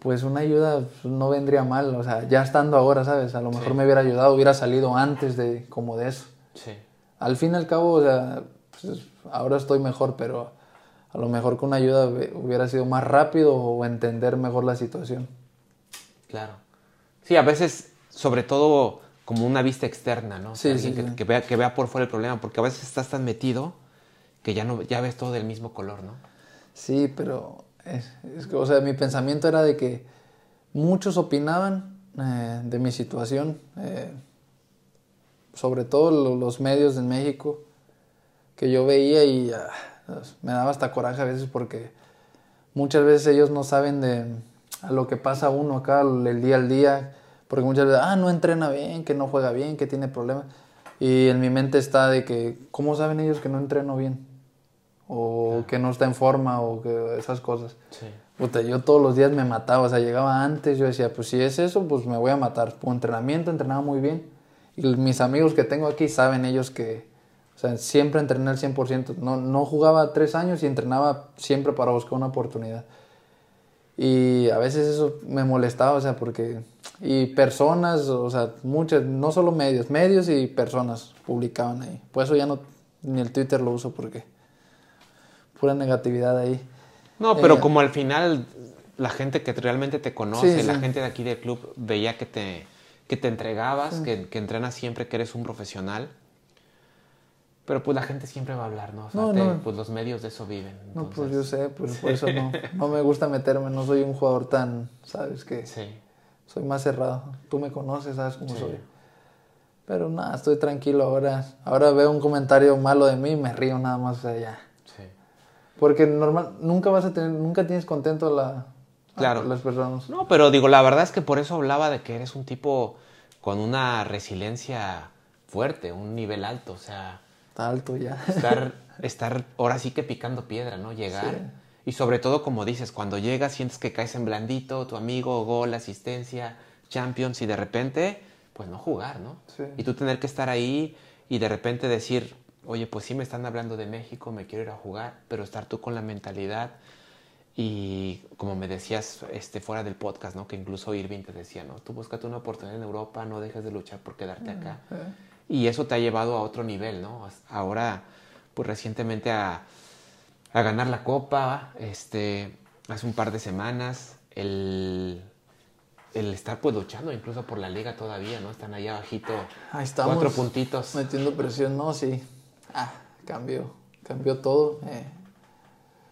Pues una ayuda pues, no vendría mal, o sea, ya estando ahora, ¿sabes? A lo mejor Sí. me hubiera ayudado, hubiera salido antes de como de eso. Sí. Al fin y al cabo, o sea, pues, ahora estoy mejor, pero a lo mejor con una ayuda hubiera sido más rápido o entender mejor la situación. Claro. Sí, a veces, sobre todo como una vista externa, ¿no? O sea, Sí, que, sí. que vea, que vea por fuera el problema, porque a veces estás tan metido que ya no ya ves todo del mismo color, ¿no? Sí, pero es, es que, o sea, mi pensamiento era de que muchos opinaban eh, de mi situación, eh, sobre todo lo- los medios en México, que yo veía y ah, me daba hasta coraje a veces porque muchas veces ellos no saben de a lo que pasa uno acá el día al día, porque muchas veces, ah, no entrena bien, que no juega bien, que tiene problemas. Y en mi mente está de que, ¿cómo saben ellos que no entreno bien? O que no está en forma, o que esas cosas. Sí. Puta, yo todos los días me mataba, o sea, llegaba antes, yo decía, pues si es eso, pues me voy a matar. Por entrenamiento, entrenaba muy bien. Y mis amigos que tengo aquí saben ellos que, o sea, siempre entrené al 100%. No, no jugaba tres años y entrenaba siempre para buscar una oportunidad. Y a veces eso me molestaba, o sea, porque... Y personas, o sea, muchas, no solo medios, medios y personas publicaban ahí. Por eso ya no, ni el Twitter lo uso porque... Pura negatividad ahí. No, pero Eh, como al final la gente que realmente te conoce, Sí, la sí. gente de aquí del club veía que te, que te entregabas, que, que entrenas siempre, que eres un profesional. Pero pues la gente siempre va a hablar, ¿no? O sea, No, te- no. pues los medios de eso viven. No, pues yo sé, pues por eso no, no me gusta meterme, no soy un jugador tan, sabes que Sí. soy más cerrado. Tú me conoces, sabes cómo soy. Pero nada, estoy tranquilo ahora. Ahora veo un comentario malo de mí y me río nada más, o sea, ya. Sí. Porque normal, nunca vas a tener, nunca tienes contento a, la, a Claro. las personas. No, pero digo, la verdad es que por eso hablaba de que eres un tipo con una resiliencia fuerte, un nivel alto, o sea, Está alto ya. estar, estar ahora sí que picando piedra, ¿no? Llegar. Y sobre todo, como dices, cuando llegas sientes que caes en blandito, tu amigo, gol, asistencia, champions, y de repente, pues no jugar, ¿no? Sí. Y tú tener que estar ahí y de repente decir, oye, pues sí me están hablando de México, me quiero ir a jugar, pero estar tú con la mentalidad y como me decías este, fuera del podcast, ¿no? Que incluso Irving te decía, ¿no? Tú búscate una oportunidad en Europa, no dejes de luchar por quedarte acá. Y eso te ha llevado a otro nivel, ¿no? Ahora, pues recientemente a, a ganar la copa, este, hace un par de semanas, el, el estar pues luchando incluso por la liga todavía, ¿no? Están allá abajito, Ahí estamos. cuatro puntitos. Metiendo presión, no, sí. Ah, cambió, cambió todo. eh.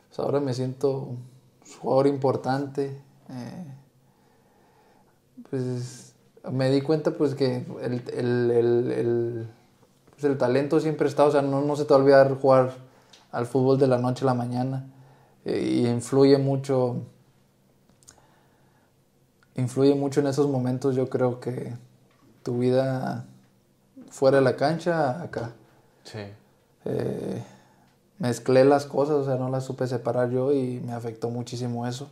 Pues ahora me siento un jugador importante. eh. Pues me di cuenta pues que el, el, el, el- pues, el talento siempre está, o sea, no, no se te va a olvidar jugar al fútbol de la noche a la mañana. eh, y influye mucho, influye mucho en esos momentos, yo creo que tu vida fuera de la cancha, acá. Sí. Eh, mezclé las cosas, o sea, no las supe separar yo y me afectó muchísimo eso.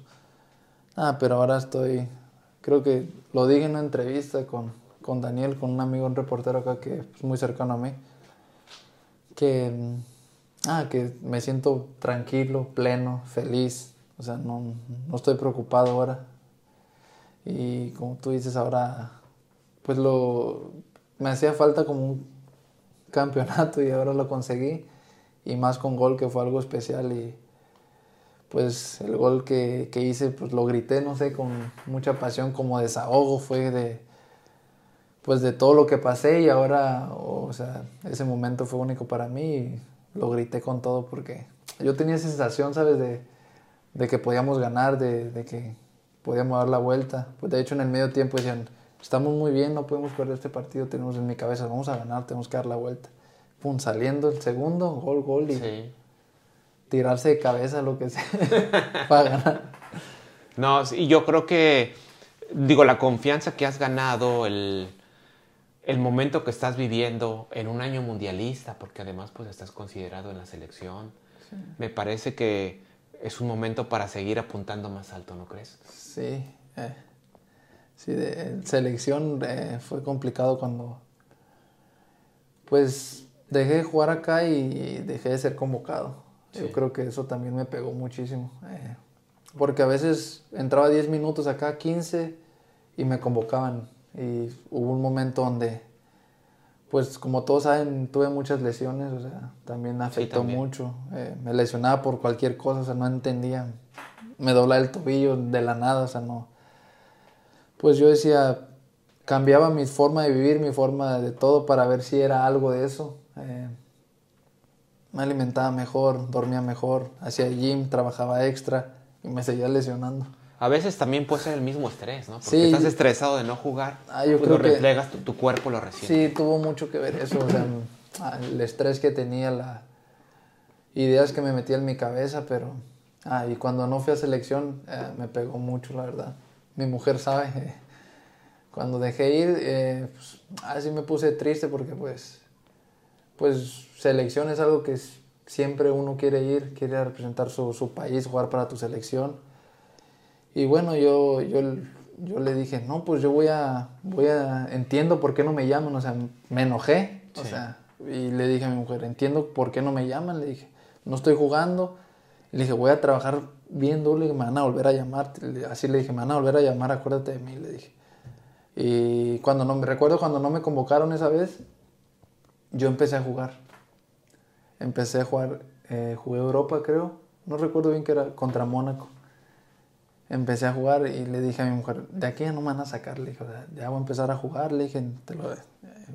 Ah, pero ahora estoy, creo que lo dije en una entrevista con, con Daniel, con un amigo, un reportero acá que es muy cercano a mí, que, ah, que me siento tranquilo, pleno, feliz, o sea, no, no estoy preocupado ahora. Y como tú dices ahora, pues lo, me hacía falta como un campeonato y ahora lo conseguí y más con gol que fue algo especial y pues el gol que, que hice pues lo grité no sé con mucha pasión como desahogo fue de pues de todo lo que pasé y ahora, o sea, ese momento fue único para mí y lo grité con todo porque yo tenía sensación, ¿sabes? De, de que podíamos ganar, de, de, que podíamos dar la vuelta. Pues de hecho en el medio tiempo decían, estamos muy bien, no podemos perder este partido, tenemos en mi cabeza, vamos a ganar, tenemos que dar la vuelta. Pum, saliendo el segundo, gol, gol y Sí. Tirarse de cabeza, lo que sea, para ganar. No, y yo creo que, digo, la confianza que has ganado, el, el momento que estás viviendo en un año mundialista, porque además pues estás considerado en la selección, me parece que es un momento para seguir apuntando más alto, ¿no crees? Sí, eh, sí, de selección eh, fue complicado cuando, pues, dejé de jugar acá y dejé de ser convocado. Sí. Yo creo que eso también me pegó muchísimo, eh, porque a veces entraba 10 minutos acá, 15, y me convocaban. Y hubo un momento donde, pues, como todos saben, tuve muchas lesiones, o sea, también afectó también. mucho. Eh, me lesionaba por cualquier cosa, o sea, no entendía. Me doblaba el tobillo de la nada, o sea, no. Pues yo decía, cambiaba mi forma de vivir, mi forma de todo para ver si era algo de eso. Eh, me alimentaba mejor, dormía mejor, hacía gym, trabajaba extra y me seguía lesionando. A veces también puede ser el mismo estrés, ¿no? Porque Sí. estás estresado de no jugar, Ah, yo pues creo lo que- replegas, tu, tu cuerpo lo resiente. Sí, tuvo mucho que ver eso, o sea, ah, el estrés que tenía, las ideas que me metía en mi cabeza, pero... Ah, y cuando no fui a selección eh, me pegó mucho, la verdad. Mi mujer sabe, eh, cuando dejé ir, eh, pues, así me puse triste porque pues, pues selección es algo que siempre uno quiere ir, quiere representar su, su país, jugar para tu selección. Y bueno, yo, yo, yo le dije, no, pues yo voy a, voy a, entiendo por qué no me llaman, o sea, me enojé, o sea, y le dije a mi mujer, entiendo por qué no me llaman, le dije, no estoy jugando, le dije, voy a trabajar bien duro, y me van a volver a llamar, así le dije, me van a volver a llamar, acuérdate de mí, le dije. Y cuando no me recuerdo cuando no me convocaron esa vez, yo empecé a jugar. Empecé a jugar, eh, jugué Europa creo, no recuerdo bien que era contra Mónaco. Empecé a jugar y le dije a mi mujer, de aquí ya no me van a sacar, le dije, ya voy a empezar a jugar, le dije, "Te lo-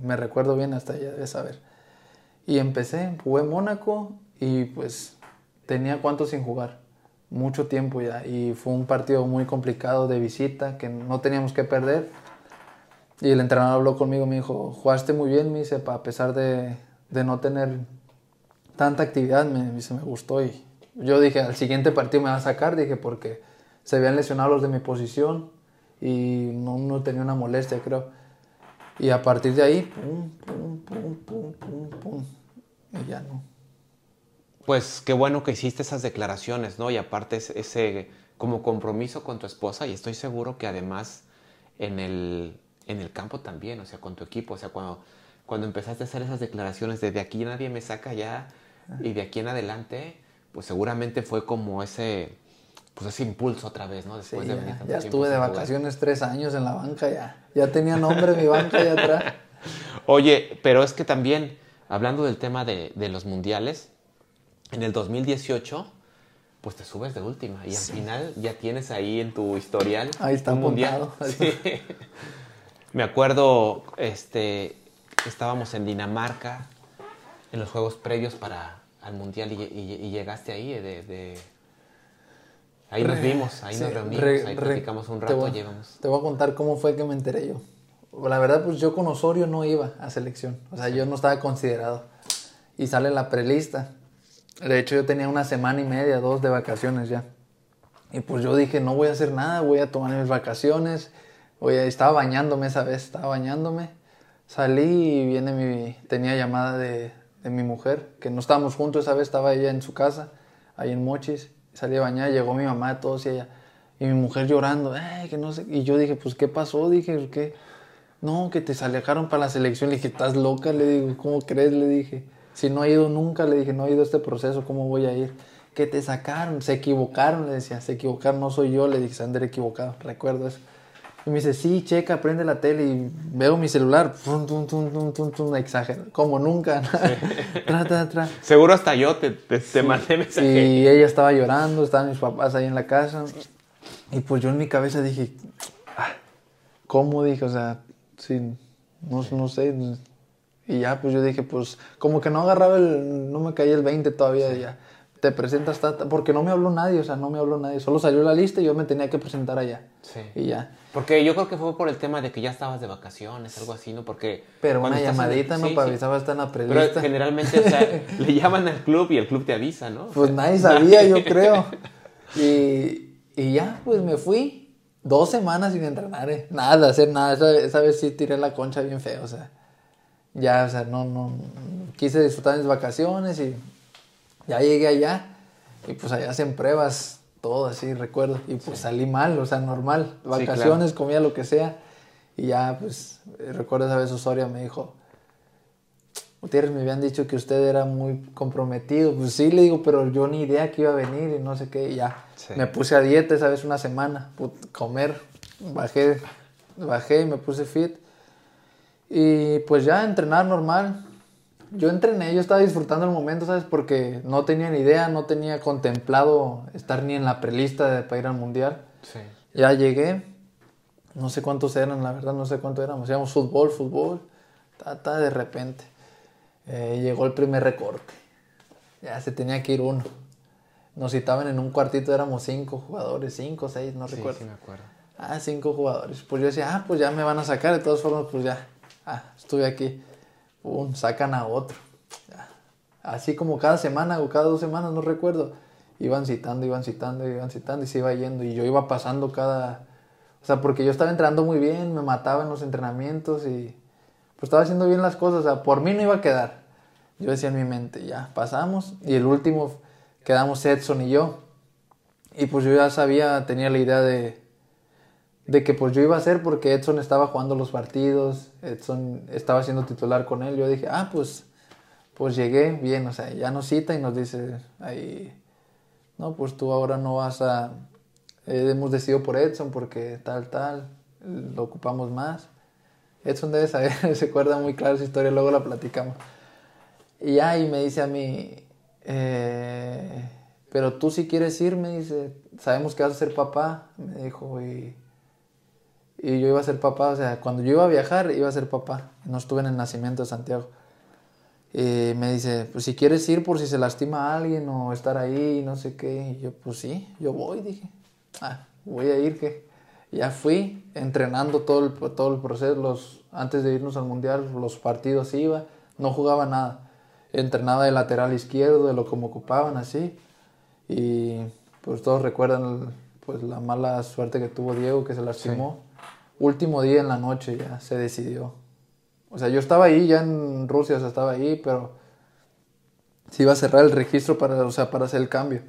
me recuerdo bien hasta ella debe saber. Y empecé, jugué Mónaco y pues tenía cuánto sin jugar, mucho tiempo ya, y fue un partido muy complicado de visita que no teníamos que perder. Y el entrenador habló conmigo, me dijo, jugaste muy bien, me dice, a pesar de, de no tener tanta actividad, me, dice, me gustó. Y yo dije, al siguiente partido me va a sacar, dije, porque se habían lesionado los de mi posición y no, no tenía una molestia, creo. Y a partir de ahí, pum, pum, pum, pum, pum, pum, y ya no. Pues qué bueno que hiciste esas declaraciones, ¿no? Y aparte ese, como compromiso con tu esposa y estoy seguro que además en el, en el campo también, o sea, con tu equipo, o sea, cuando, cuando empezaste a hacer esas declaraciones de de aquí nadie me saca ya y de aquí en adelante, pues seguramente fue como ese, pues ese impulso otra vez, ¿no? Sí, Después de venir ya, tanto ya tiempo estuve de vacaciones tres años en la banca, ya, ya tenía nombre mi banca allá atrás. Oye, pero es que también, hablando del tema de, de los mundiales, en el 2018, pues te subes de última y al final ya tienes ahí en tu historial Ahí está un mundial. Sí. Me acuerdo, este, estábamos en Dinamarca en los juegos previos para al mundial y, y- y llegaste ahí de, de- ahí nos Re- vimos, ahí nos sí, reunimos, re- ahí re- platicamos un te rato, voy- llegamos. Te voy a contar cómo fue que me enteré yo. La verdad, pues yo con Osorio no iba a selección. O sea, yo no estaba considerado. Y sale la prelista. De hecho, yo tenía una semana y media, dos de vacaciones ya. Y pues yo dije, no voy a hacer nada, voy a tomar mis vacaciones. Voy a- estaba bañándome esa vez, estaba bañándome. Salí y viene mi... Tenía llamada de, de mi mujer, que no estábamos juntos esa vez, estaba ella en su casa, ahí en Mochis. Salí a bañar, llegó mi mamá, todos y ella. Y mi mujer llorando, "Ay, que no sé. Y yo dije, pues, ¿qué pasó? Dije, ¿qué? No, que te alejaron para la selección. Le dije, ¿estás loca? Le digo, ¿cómo crees? Le dije, si no he ido nunca, le dije, no he ido este proceso, ¿cómo voy a ir? Que te sacaron, se equivocaron, le decía, se equivocaron, no soy yo, le dije, se equivocado, recuerdo eso. Y me dice, sí, checa, prende la tele y veo mi celular, tum, exagero, como nunca. tra, tra, tra. Seguro hasta yo te, te, te mandé mensaje. Y ella estaba llorando, estaban mis papás ahí en la casa. Y pues yo en mi cabeza dije, "Ah, ¿cómo? Dije, o sea, sí, no, no sé. Y ya, pues yo dije, pues como que no agarraba el, no me caía el 20 todavía, ya. Te presentas, porque no me habló nadie, o sea, no me habló nadie. Solo salió la lista y yo me tenía que presentar allá. Sí. Y ya. Porque yo creo que fue por el tema de que ya estabas de vacaciones, algo así, ¿no? Porque... Pero una llamadita, ¿no? para avisar estar en la prelista. Pero generalmente, o sea, le llaman al club y el club te avisa, ¿no? Pues nadie sabía, yo creo. Y, y ya, pues me fui dos semanas sin entrenar, ¿eh? Nada, hacer nada. Esa, esa vez sí tiré la concha bien feo, o sea ya, o sea, no, no, quise disfrutar mis vacaciones y ya llegué allá y pues allá hacen pruebas, todo así, recuerdo, y pues salí mal, o sea, normal, vacaciones, comía lo que sea. Y ya, pues, recuerdo esa vez Osoria me dijo, Gutiérrez, me habían dicho que usted era muy comprometido, pues sí, le digo, pero yo ni idea que iba a venir y no sé qué, y ya, me puse a dieta esa vez una semana, comer, bajé, bajé y me puse fit. Y pues ya entrenar normal. Yo entrené, yo estaba disfrutando el momento, ¿sabes? Porque no tenía ni idea, no tenía contemplado estar ni en la prelista de, para ir al mundial. Sí. Ya llegué, no sé cuántos eran, la verdad, no sé cuántos éramos. Hacíamos fútbol, fútbol, ta, de repente. Eh, llegó el primer recorte. Ya se tenía que ir uno. Nos citaban en un cuartito, éramos cinco jugadores, cinco, seis, no recuerdo. Sí, me acuerdo. Ah, cinco jugadores. Pues yo decía, ah, pues ya me van a sacar, de todas formas, pues ya ah, estuve aquí, pum, sacan a otro. Así como cada semana o cada dos semanas, no recuerdo, iban citando, iban citando, iban citando y se iba yendo. Y yo iba pasando cada... O sea, porque yo estaba entrenando muy bien, me mataba en los entrenamientos y pues estaba haciendo bien las cosas. O sea, por mí no iba a quedar. Yo decía en mi mente, ya, pasamos. Y el último quedamos Edson y yo. Y pues yo ya sabía, tenía la idea de, de que pues yo iba a ser porque Edson estaba jugando los partidos, Edson estaba siendo titular con él, yo dije, ah, pues, pues llegué bien, o sea, ya nos cita y nos dice ahí, no, pues tú ahora no vas a, eh, hemos decidido por Edson porque tal, tal, lo ocupamos más. Edson debe saber, se acuerda muy claro esa historia, luego la platicamos. Y ahí me dice a mí, eh, pero tú si quieres ir, me dice, sabemos que vas a ser papá, me dijo, y y yo iba a ser papá, o sea, cuando yo iba a viajar, iba a ser papá. No estuve en el nacimiento de Santiago. Y me dice, pues si quieres ir por si se lastima a alguien o estar ahí, no sé qué. Y yo, pues sí, yo voy, dije. Ah, voy a ir, que ya fui entrenando todo el, todo el proceso. Los, antes de irnos al mundial, los partidos iba, no jugaba nada. Entrenaba de lateral izquierdo, de lo como ocupaban, así. Y pues todos recuerdan pues la mala suerte que tuvo Diego, que se lastimó último día en la noche ya se decidió. O sea, yo estaba ahí ya en Rusia, o sea, estaba ahí, pero se iba a cerrar el registro para, o sea, para hacer el cambio.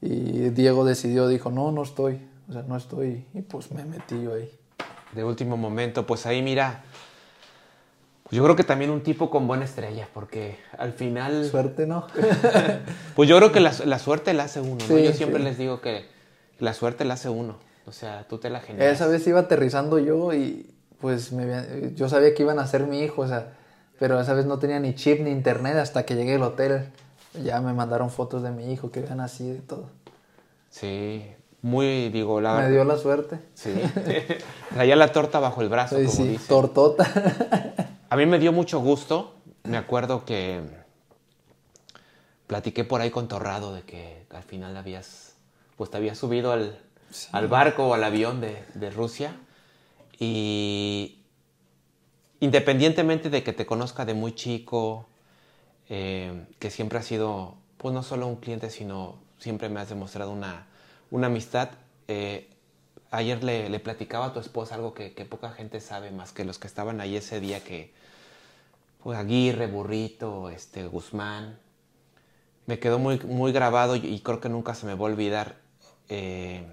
Y Diego decidió, dijo, no, no estoy, o sea, no estoy. Y pues me metí yo ahí. De último momento, pues ahí mira, pues yo creo que también un tipo con buena estrella, porque al final... Suerte, ¿no? pues yo creo que la, suerte la hace uno, ¿no? Yo siempre les digo que la suerte la hace uno. O sea, tú te la generas. Esa vez iba aterrizando yo y pues me, yo sabía que iban a ser mi hijo, o sea, pero esa vez no tenía ni chip ni internet hasta que llegué al hotel. Ya me mandaron fotos de mi hijo que vean así de todo. Sí, muy, digo, la... Me dio la suerte. Sí. Traía la torta bajo el brazo, como sí, tortota. a mí me dio mucho gusto. Me acuerdo que platiqué por ahí con Torrado de que al final habías, pues te habías subido al, al barco o al avión de, Rusia. Y independientemente de que te conozca de muy chico, eh, que siempre has sido, pues no solo un cliente, sino siempre me has demostrado una, amistad. Eh, ayer le, platicaba a tu esposa algo que, poca gente sabe, más que los que estaban ahí ese día, que pues Aguirre, Burrito, este, Guzmán. Me quedó muy, muy grabado y, creo que nunca se me va a olvidar. Eh,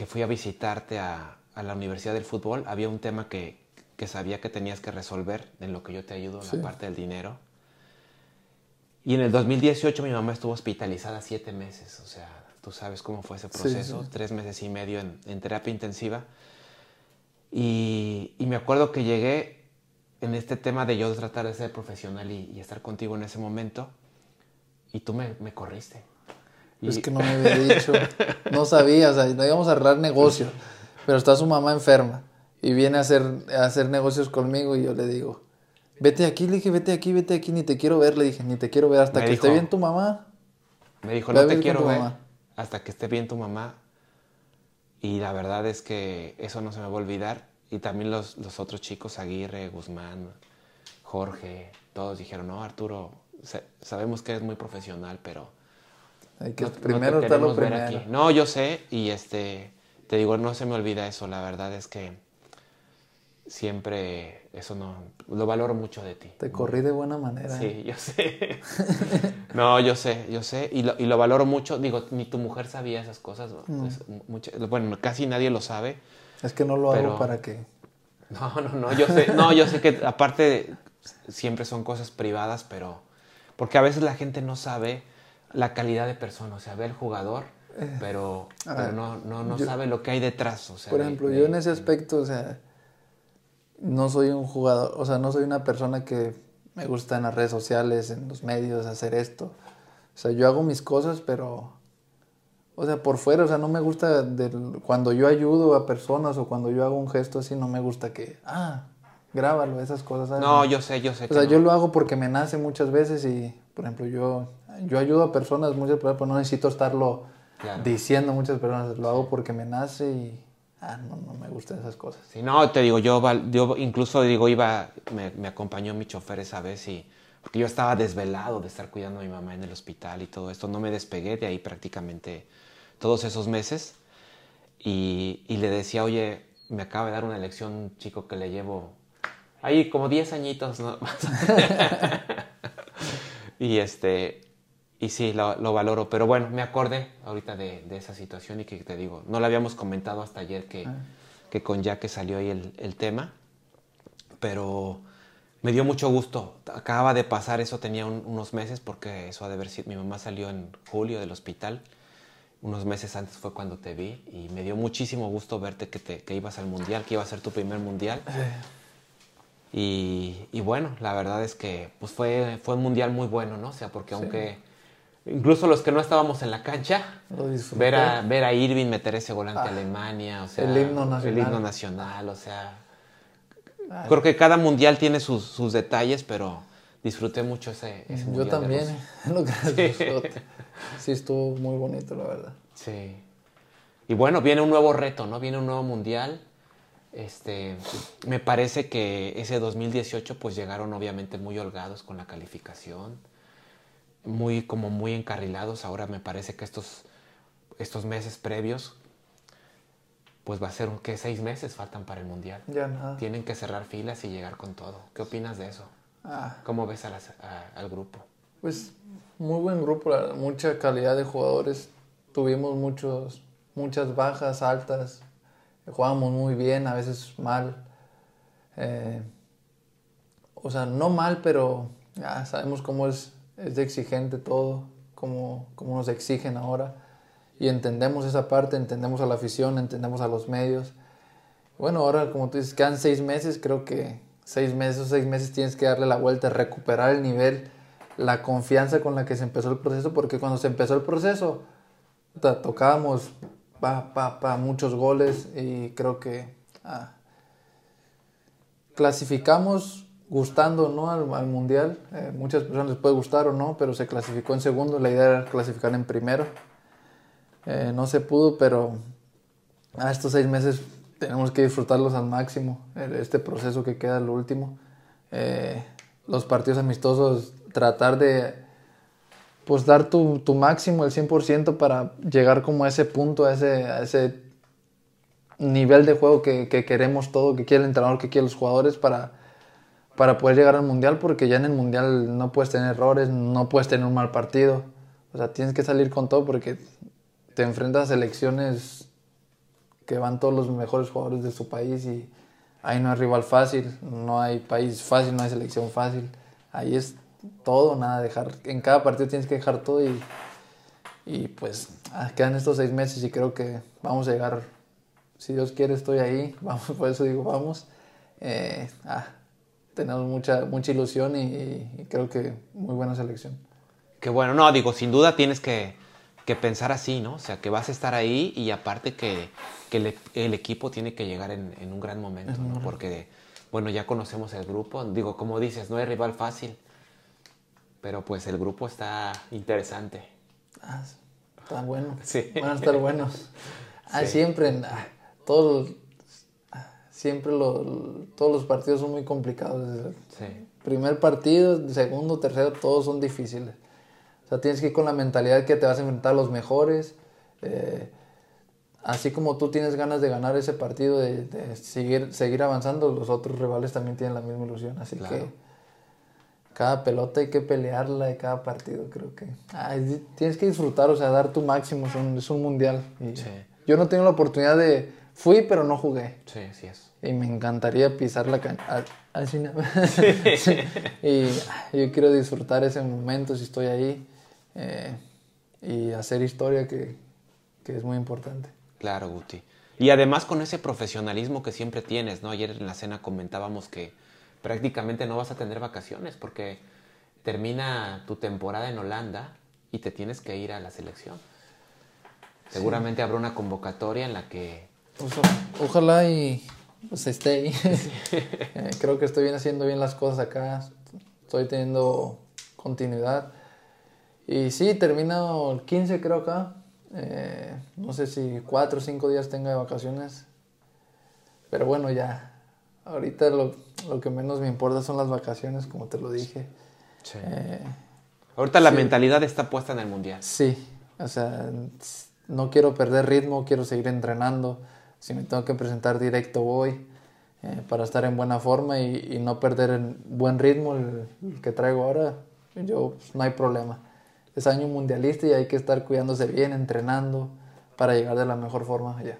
que fui a visitarte a, la Universidad del Fútbol, había un tema que, sabía que tenías que resolver, en lo que yo te ayudo, en la parte del dinero. Y en el 2018 mi mamá estuvo hospitalizada siete meses, o sea, tú sabes cómo fue ese proceso, tres meses y medio en, terapia intensiva. Y, me acuerdo que llegué en este tema de yo tratar de ser profesional y, estar contigo en ese momento, y tú me, me corriste. Es que no me había dicho. No sabía, o sea, no íbamos a arreglar negocio. Pero está su mamá enferma. y viene a hacer, a hacer negocios conmigo y yo le digo, vete aquí, le dije, vete aquí, vete aquí, ni te quiero ver, le dije, ni te quiero ver hasta Me que dijo- esté bien tu mamá. Me dijo, no te quiero ver mamá". hasta que esté bien tu mamá. Y la verdad es que eso no se me va a olvidar. Y también los, los otros chicos, Aguirre, Guzmán, Jorge, todos dijeron, no, Arturo, sa- sabemos que eres muy profesional, pero Hay que no- no primero está lo primero. aquí". No, yo sé, y este, te digo, no se me olvida eso. La verdad es que siempre eso no, lo valoro mucho de ti. Te corrí de buena manera. ¿eh? Sí, yo sé. no, yo sé, yo sé. Y lo, y lo valoro mucho. Digo, ni tu mujer sabía esas cosas. ¿no? Mm. Es bueno, casi nadie lo sabe. Es que no lo Pero- hago para que... No, no, no. Yo sé, no, yo sé que aparte siempre son cosas privadas, pero. Porque a veces la gente no sabe la calidad de persona. O sea, ve el jugador, pero, Eh, pero no, no, no yo- sabe lo que hay detrás. O sea, Por ejemplo, de- yo en ese aspecto, o sea, no soy un jugador, o sea, no soy una persona que me gusta en las redes sociales, en los medios, hacer esto. O sea, yo hago mis cosas, pero, o sea, por fuera, o sea, no me gusta del- cuando yo ayudo a personas o cuando yo hago un gesto así, no me gusta que, ah, grábalo, esas cosas. ¿sabes? No, yo sé, yo sé. O sea, no. yo lo hago porque me nace muchas veces y, por ejemplo, yo, yo ayudo a personas muchas veces, pero no necesito estarlo Claro. diciendo a muchas personas, lo hago porque me nace y, ah, no, no me gustan esas cosas. Sí, no, te digo, yo, incluso digo, iba, me, me acompañó mi chofer esa vez y porque yo estaba desvelado de estar cuidando a mi mamá en el hospital y todo esto, no me despegué de ahí prácticamente todos esos meses y, y le decía, oye, me acaba de dar una lección un chico que le llevo ahí como 10 añitos, ¿no? y este, y sí, lo, lo valoro, pero bueno, me acordé ahorita de, de esa situación y que te digo, no lo habíamos comentado hasta ayer que, que con Jack salió ahí el, el tema, pero me dio mucho gusto. Acababa de pasar eso, tenía un- unos meses, porque eso ha de haber sido, mi mamá salió en julio del hospital, unos meses antes fue cuando te vi y me dio muchísimo gusto verte que, te, que ibas al mundial, que iba a ser tu primer mundial. Y, y bueno, la verdad es que pues fue, fue un mundial muy bueno, ¿no? O sea, porque aunque incluso los que no estábamos en la cancha, ver a, ver a Irving meter ese gol ante Ah, Alemania, o sea, el himno nacional. el himno nacional, o sea, Ah, creo que cada mundial tiene sus, sus detalles, pero disfruté mucho ese, ese Yo mundial también, lo que Sí. Sí, estuvo muy bonito, la verdad. Sí. Y bueno, viene un nuevo reto, ¿no? Viene un nuevo mundial. Este, me parece que ese 2018 pues llegaron obviamente muy holgados con la calificación, muy como muy encarrilados. Ahora me parece que estos, estos meses previos pues va a ser que seis meses faltan para el mundial. Ya nada. Tienen que cerrar filas y llegar con todo. ¿Qué opinas de eso? Ah, ¿Cómo ves a las- a- al grupo? pues muy buen grupo, mucha calidad de jugadores. Tuvimos muchos, muchas bajas, altas. Jugábamos muy bien, a veces mal. Eh, o sea, no mal, pero ya sabemos cómo es, es exigente todo, cómo, cómo nos exigen ahora. Y entendemos esa parte, entendemos a la afición, entendemos a los medios. Bueno, ahora como tú dices, quedan seis meses, creo que seis meses, esos seis meses tienes que darle la vuelta, recuperar el nivel, la confianza con la que se empezó el proceso, porque cuando se empezó el proceso, tocábamos pa, pa, pa, muchos goles y creo que ah, clasificamos gustando ¿no? al, al mundial. Eh, muchas personas les puede gustar o no, pero se clasificó en segundo, la idea era clasificar en primero. Eh, no se pudo, pero a estos seis meses tenemos que disfrutarlos al máximo, el- este proceso que queda, lo último. Eh, los partidos amistosos, tratar de pues dar tu, tu máximo, el 100% para llegar como a ese punto, a ese, a ese nivel de juego que, que queremos todo, que quiere el entrenador, que quieren los jugadores para, para poder llegar al mundial, porque ya en el mundial no puedes tener errores, no puedes tener un mal partido. O sea, tienes que salir con todo porque te enfrentas a selecciones que van todos los mejores jugadores de su país y ahí no hay rival fácil, no hay país fácil, no hay selección fácil. Ahí es todo, nada, dejar, en cada partido tienes que dejar todo y, y pues ah, quedan estos seis meses y creo que vamos a llegar, si Dios quiere estoy ahí, vamos, por eso digo vamos. Eh, ah, tenemos mucha, mucha ilusión y, y creo que muy buena selección. Que bueno, no, digo, sin duda tienes que, que pensar así, ¿no? O sea, que vas a estar ahí y aparte que que el, el equipo tiene que llegar en, en un gran momento, ¿no? Porque, bueno, ya conocemos el grupo. Digo, como dices, no hay rival fácil. Pero pues el grupo está interesante. Ah, está bueno. Sí. Van a estar buenos. Ah, Sí. siempre, ah, todos, siempre lo- todos los partidos son muy complicados. Sí. primer partido, segundo, tercero, todos son difíciles. O sea, tienes que ir con la mentalidad que te vas a enfrentar a los mejores. eh, así como tú tienes ganas de ganar ese partido, de, de seguir, seguir avanzando, los otros rivales también tienen la misma ilusión. Así Claro. que cada pelota hay que pelearla de cada partido, creo que. Tienes que disfrutar, o sea, dar tu máximo, es un, es un mundial. Y Sí. Yo no tengo la oportunidad de... Fui, pero no jugué. Sí, sí es. Y me encantaría pisar la cancha. Así no. Sí. Y yo quiero disfrutar ese momento si estoy ahí. eh, y hacer historia que, que es muy importante. Claro, Guti. Y además con ese profesionalismo que siempre tienes, ¿no? Ayer en la cena comentábamos que prácticamente no vas a tener vacaciones porque termina tu temporada en Holanda y te tienes que ir a la selección. Seguramente habrá una convocatoria en la que... Pues, ojalá y pues, esté ahí. Eh, creo que estoy bien haciendo bien las cosas acá. Estoy teniendo continuidad. Y sí, termino el 15 creo acá. Eh, no sé si cuatro o cinco días tenga de vacaciones. Pero bueno, ya. Ahorita lo, lo que menos me importa son las vacaciones, como te lo dije. Eh, Ahorita la mentalidad está puesta en el Mundial. Sí, o sea, no quiero perder ritmo, quiero seguir entrenando. Si me tengo que presentar directo, voy eh, para estar en buena forma y, y no perder el buen ritmo el, el que traigo ahora. Yo, pues, no hay problema. Es año mundialista y hay que estar cuidándose bien, entrenando para llegar de la mejor forma allá.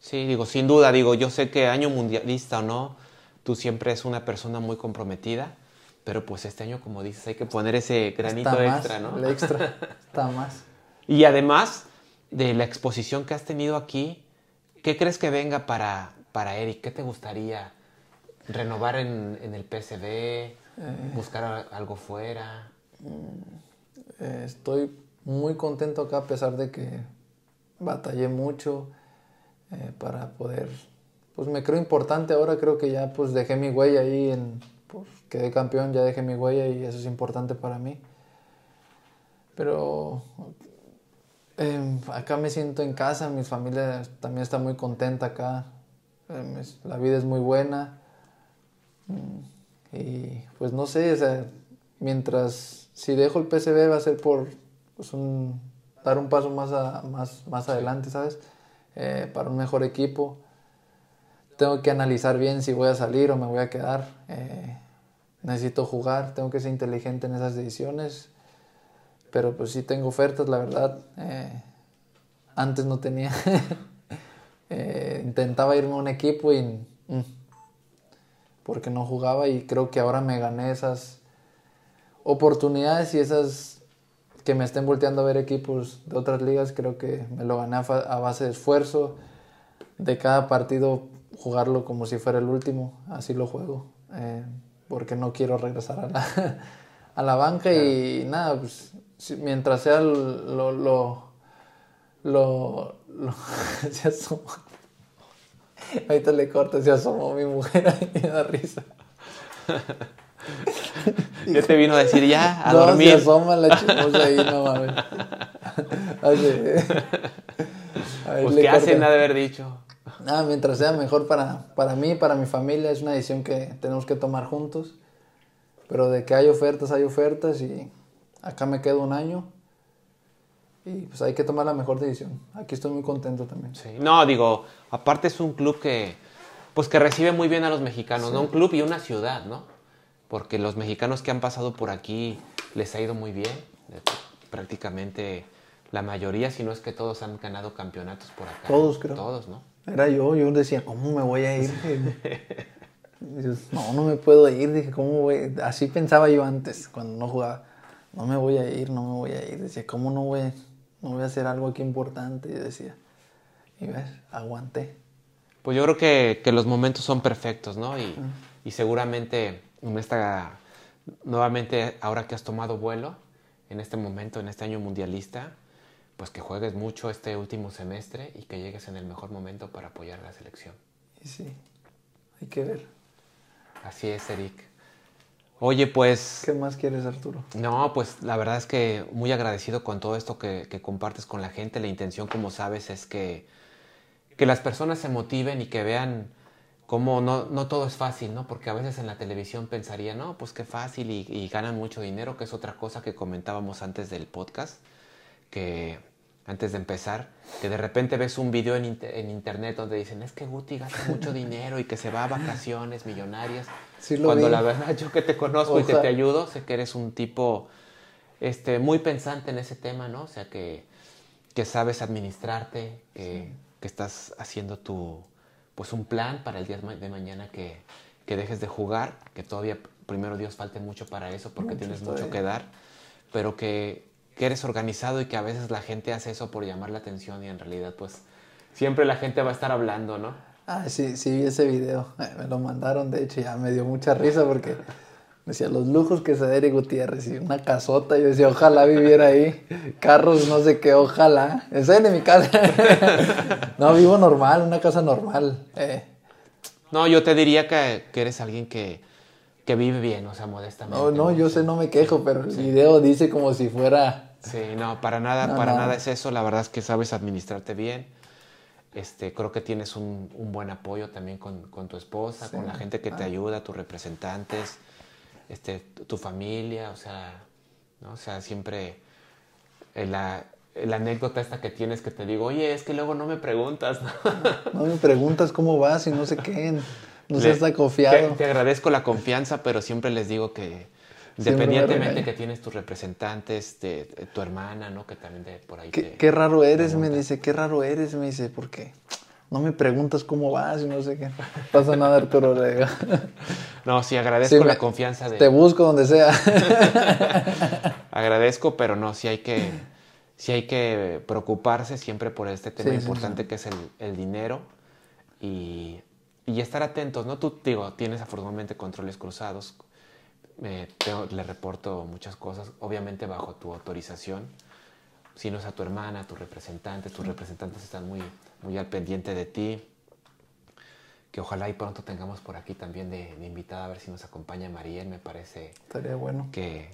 Sí, digo, sin duda, digo, yo sé que año mundialista o no, tú siempre es una persona muy comprometida, pero pues este año, como dices, hay que poner ese granito Está más, extra, ¿no? El extra, está más. Y además de la exposición que has tenido aquí, ¿qué crees que venga para, para Eric? ¿Qué te gustaría? ¿Renovar en, en el PSV? ¿Buscar a- algo fuera? Eh, estoy muy contento acá a pesar de que batallé mucho eh, para poder pues me creo importante ahora creo que ya pues dejé mi huella ahí en pues quedé campeón ya dejé mi huella y eso es importante para mí pero eh, acá me siento en casa mi familia también está muy contenta acá Eh, es- la vida es muy buena Mm, y pues no sé, o sea, mientras si dejo el PCB va a ser por pues, un, dar un paso más, a- más, más adelante, ¿sabes? Eh, para un mejor equipo. Tengo que analizar bien si voy a salir o me voy a quedar. Eh, necesito jugar, tengo que ser inteligente en esas decisiones. Pero pues sí tengo ofertas, la verdad. Eh, antes no tenía. Eh, intentaba irme a un equipo y... mm, porque no jugaba y creo que ahora me gané esas oportunidades y esas que me estén volteando a ver equipos de otras ligas, creo que me lo gané a, base de esfuerzo, de cada partido jugarlo como si fuera el último, así lo juego, eh, porque no quiero regresar a la, a la banca y nada, pues mientras sea lo... lo, lo, lo- se. Ahorita le corto, se asomó mi mujer ahí me da risa. Ya te vino a decir ya, a no, dormir. se asoma la chismosa ahí, no mames. Pues qué hacen, ha de haber dicho. Ah, mientras sea mejor para, para mí, para mi familia, es una decisión que tenemos que tomar juntos. Pero de que hay ofertas, hay ofertas y acá me quedo un año. Y pues hay que tomar la mejor decisión. Aquí estoy muy contento también. Sí. No, digo, aparte es un club que, pues que recibe muy bien a los mexicanos, ¿no? Un club y una ciudad, ¿no? Porque los mexicanos que han pasado por aquí les ha ido muy bien. Eh, Prácticamente la mayoría, si no es que todos han ganado campeonatos por acá. Todos, creo. Todos, ¿no? Era yo, yo decía, ¿cómo me voy a ir? No, no me puedo ir. Dije, ¿cómo voy? Así pensaba yo antes, cuando no jugaba. No me voy a ir, no me voy a ir. Decía, ¿cómo no voy, no voy a hacer algo aquí importante? Y decía, y ves, aguanté. Pues yo creo que, que los momentos son perfectos, ¿no? Y, y seguramente en esta, nuevamente ahora que has tomado vuelo, en este momento, en este año mundialista, pues que juegues mucho este último semestre y que llegues en el mejor momento para apoyar a la selección. Y sí, hay que ver. Así es, Eric. Oye, pues... ¿Qué más quieres, Arturo? No, pues la verdad es que muy agradecido con todo esto que, que compartes con la gente. La intención, como sabes, es que, que las personas se motiven y que vean cómo no, no todo es fácil, ¿no? Porque a veces en la televisión pensaría, no, pues qué fácil y, y ganan mucho dinero, que es otra cosa que comentábamos antes del podcast, que antes de empezar, que de repente ves un video en, inter- en internet donde dicen, es que Guti gasta mucho dinero y que se va a vacaciones millonarias. Sí lo Cuando vi. la verdad yo que te conozco y que Oja- te ayudo, sé que eres un tipo este, muy pensante en ese tema, ¿no? O sea, que, que sabes administrarte, que, que estás haciendo tu, pues un plan para el día de ma- de mañana que, que dejes de jugar, que todavía, primero Dios, falte mucho para eso porque Mucho tienes mucho que dar, pero que, que eres organizado y que a veces la gente hace eso por llamar la atención y en realidad, pues, siempre la gente va a estar hablando, ¿no? Ah, sí, sí vi ese video. Eh, Me lo mandaron, de hecho, ya me dio mucha risa porque decía los lujos que se da Eric Gutiérrez y una casota. Yo decía, ojalá viviera ahí. Carros, no sé qué, ojalá. Esa es de mi casa. no, vivo normal, una casa normal. Eh, No, yo te diría que, que eres alguien que, que vive bien, o sea, modestamente. no, no, yo sé, no me quejo, pero el video dice como si fuera. Sí, no, para nada, No, para no. nada es eso. La verdad es que sabes administrarte bien. Este, creo que tienes un, un buen apoyo también con, con tu esposa, Sí. con la gente que te Ah. ayuda, tus representantes, este, tu, familia, o sea, ¿no? O sea, siempre la, la anécdota esta que tienes que te digo, oye, es que luego no me preguntas, ¿no? No me preguntas cómo vas y no sé qué. No seas tan confiado. Te, te agradezco la confianza, pero siempre les digo que independientemente que tienes tus representantes, de, de tu hermana, ¿no? Que también de por ahí ¿Qué, te- qué raro eres, me dice, qué raro eres, me dice, porque no me preguntas cómo vas y no sé qué. Pasa nada, Arturo, le. No, sí, agradezco Sí, la confianza de... Te busco donde sea. Agradezco, pero no, sí hay que, sí hay que preocuparse siempre por este tema sí, importante sí. que es el, el dinero y, y estar atentos, ¿no? Tú, digo, tienes afortunadamente controles cruzados, eh, tengo- le reporto muchas cosas, obviamente bajo tu autorización, si no es a tu hermana, a tus representantes, tus representantes están muy, muy al pendiente de ti, que ojalá y pronto tengamos por aquí también de, de invitada a ver si nos acompaña Mariel, me parece Estaría bueno. que,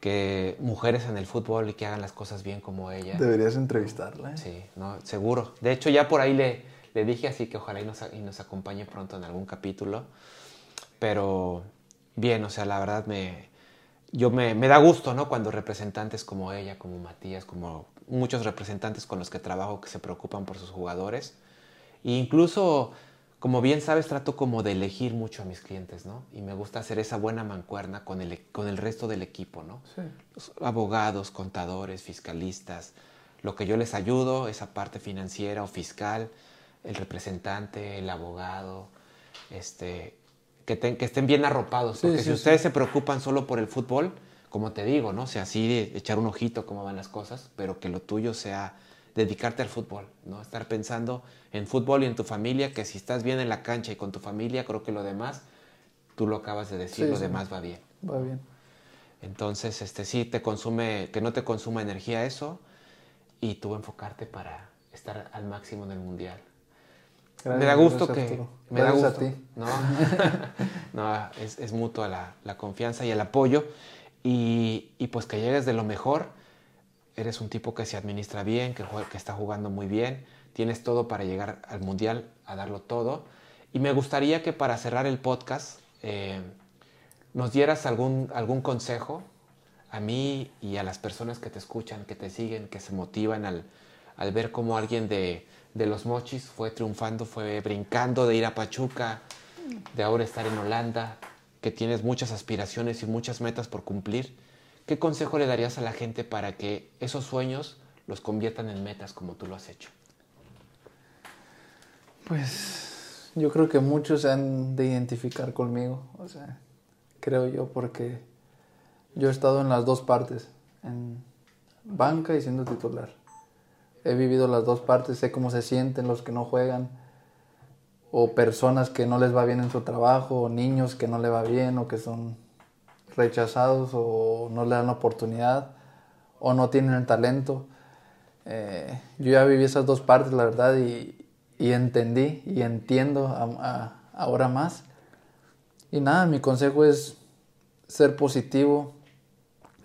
que mujeres en el fútbol y que hagan las cosas bien como ella. Deberías entrevistarla. ¿eh? Sí, no, seguro. De hecho, ya por ahí le, le dije así que ojalá y nos, y nos acompañe pronto en algún capítulo. Pero bien, o sea, la verdad me, yo me, me da gusto, ¿no? Cuando representantes como ella, como Matías, como muchos representantes con los que trabajo que se preocupan por sus jugadores. E incluso, como bien sabes, trato como de elegir mucho a mis clientes, ¿no? Y me gusta hacer esa buena mancuerna con el, con el resto del equipo, ¿no? Sí. los abogados, contadores, fiscalistas, lo que yo les ayudo, esa parte financiera o fiscal, el representante, el abogado, este, que, estén bien arropados, porque sí, si sí. ustedes se preocupan solo por el fútbol, como te digo, ¿no? O sea, así de echar un ojito cómo van las cosas, pero que lo tuyo sea dedicarte al fútbol, ¿no? Estar pensando en fútbol y en tu familia, que si estás bien en la cancha y con tu familia, creo que lo demás, tú lo acabas de decir, lo demás va bien. Va bien. Entonces, este sí te consume, que no te consuma energía eso y tú enfocarte para estar al máximo en el mundial. Me da gusto gracias, que me da gusto. a ti. No, no es, es mutua la, la confianza y el apoyo y, y pues que llegues de lo mejor. Eres un tipo que se administra bien, que, que está jugando muy bien, tienes todo para llegar al mundial, a darlo todo. Y me gustaría que para cerrar el podcast eh, nos dieras algún, algún consejo a mí y a las personas que te escuchan, que te siguen, que se motivan al, al ver cómo alguien de, de los mochis fue triunfando, fue brincando de ir a Pachuca, de ahora estar en Holanda, que tienes muchas aspiraciones y muchas metas por cumplir. ¿Qué consejo le darías a la gente para que esos sueños los conviertan en metas como tú lo has hecho? Pues yo creo que muchos han de identificar conmigo, o sea, creo yo, porque yo he estado en las dos partes, en banca y siendo titular. He vivido las dos partes, sé cómo se sienten los que no juegan, o personas que no les va bien en su trabajo, o niños que no le va bien, o que son rechazados, o no le dan oportunidad, o no tienen el talento. Eh, yo ya viví esas dos partes, la verdad, y, entendí y entiendo ahora más. Y nada, mi consejo es ser positivo,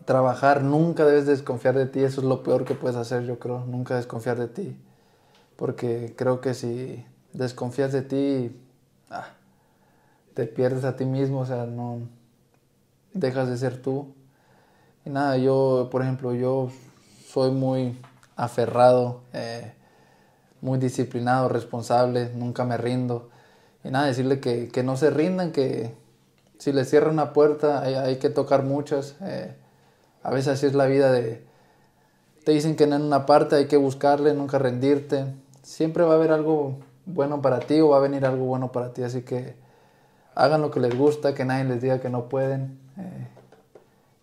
trabajar, nunca debes desconfiar de ti, eso es lo peor que puedes hacer, yo creo, nunca desconfiar de ti, porque creo que si desconfías de ti, ah, te pierdes a ti mismo, o sea, no dejas de ser tú. Y nada, yo, por ejemplo, yo soy muy aferrado, eh, muy disciplinado, responsable, nunca me rindo. Y nada, decirle que, que no se rindan, que si les cierra una puerta hay, hay que tocar muchas. Eh, a veces así es la vida de... Te dicen que en una parte hay que buscarle, nunca rendirte. Siempre va a haber algo bueno para ti o va a venir algo bueno para ti. Así que hagan lo que les gusta, que nadie les diga que no pueden. Eh,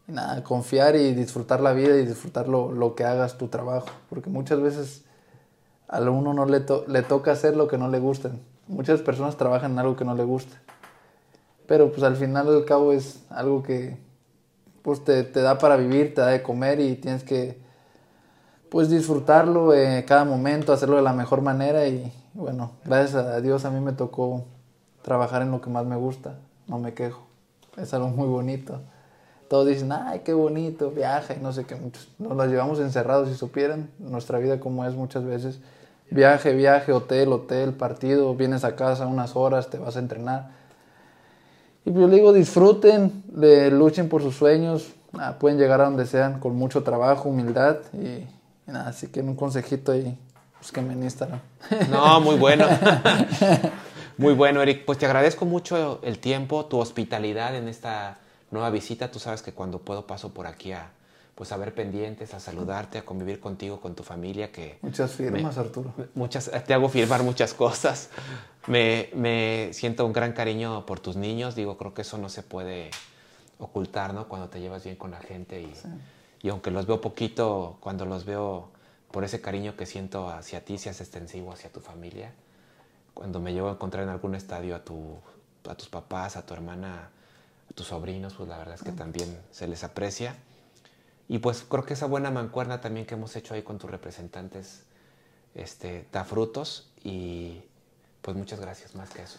nada, confiar y disfrutar la vida y disfrutar lo, lo, que hagas tu trabajo. Porque muchas veces a uno no le, le toca hacer lo que no le gusta. Muchas personas trabajan en algo que no le gusta. Pero pues al final al cabo es algo que pues te, da para vivir, te da de comer y tienes que pues disfrutarlo eh, cada momento, hacerlo de la mejor manera y bueno, gracias a Dios a mí me tocó trabajar en lo que más me gusta, no me quejo, es algo muy bonito. Todos dicen, ay, qué bonito, viaja y no sé qué, muchos nos las llevamos encerrados si supieran nuestra vida como es muchas veces. Viaje, viaje, hotel, hotel, partido, vienes a casa unas horas, te vas a entrenar. Y pues yo le digo, disfruten, luchen por sus sueños, pueden llegar a donde sean con mucho trabajo, humildad y, nada, así que un consejito ahí, pues que me Instagram. No, muy bueno. Muy bueno, Eric. Pues te agradezco mucho el tiempo, tu hospitalidad en esta nueva visita. Tú sabes que cuando puedo paso por aquí a, pues a ver pendientes, a saludarte, a convivir contigo, con tu familia. Que muchas firmas, Arturo. Muchas, te hago firmar muchas cosas. Me, me, siento un gran cariño por tus niños. Digo, creo que eso no se puede ocultar, ¿no? Cuando te llevas bien con la gente y, y aunque los veo poquito, cuando los veo por ese cariño que siento hacia ti, seas extensivo hacia tu familia cuando me llevo a encontrar en algún estadio a, tu, a tus papás, a tu hermana, a tus sobrinos, pues la verdad es que también se les aprecia. Y pues creo que esa buena mancuerna también que hemos hecho ahí con tus representantes este, da frutos y pues muchas gracias más que eso.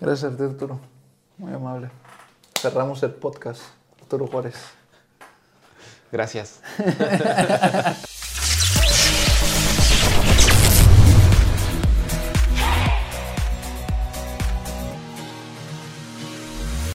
Gracias a ti, Arturo. Muy amable. Cerramos el podcast. Arturo Juárez. Gracias.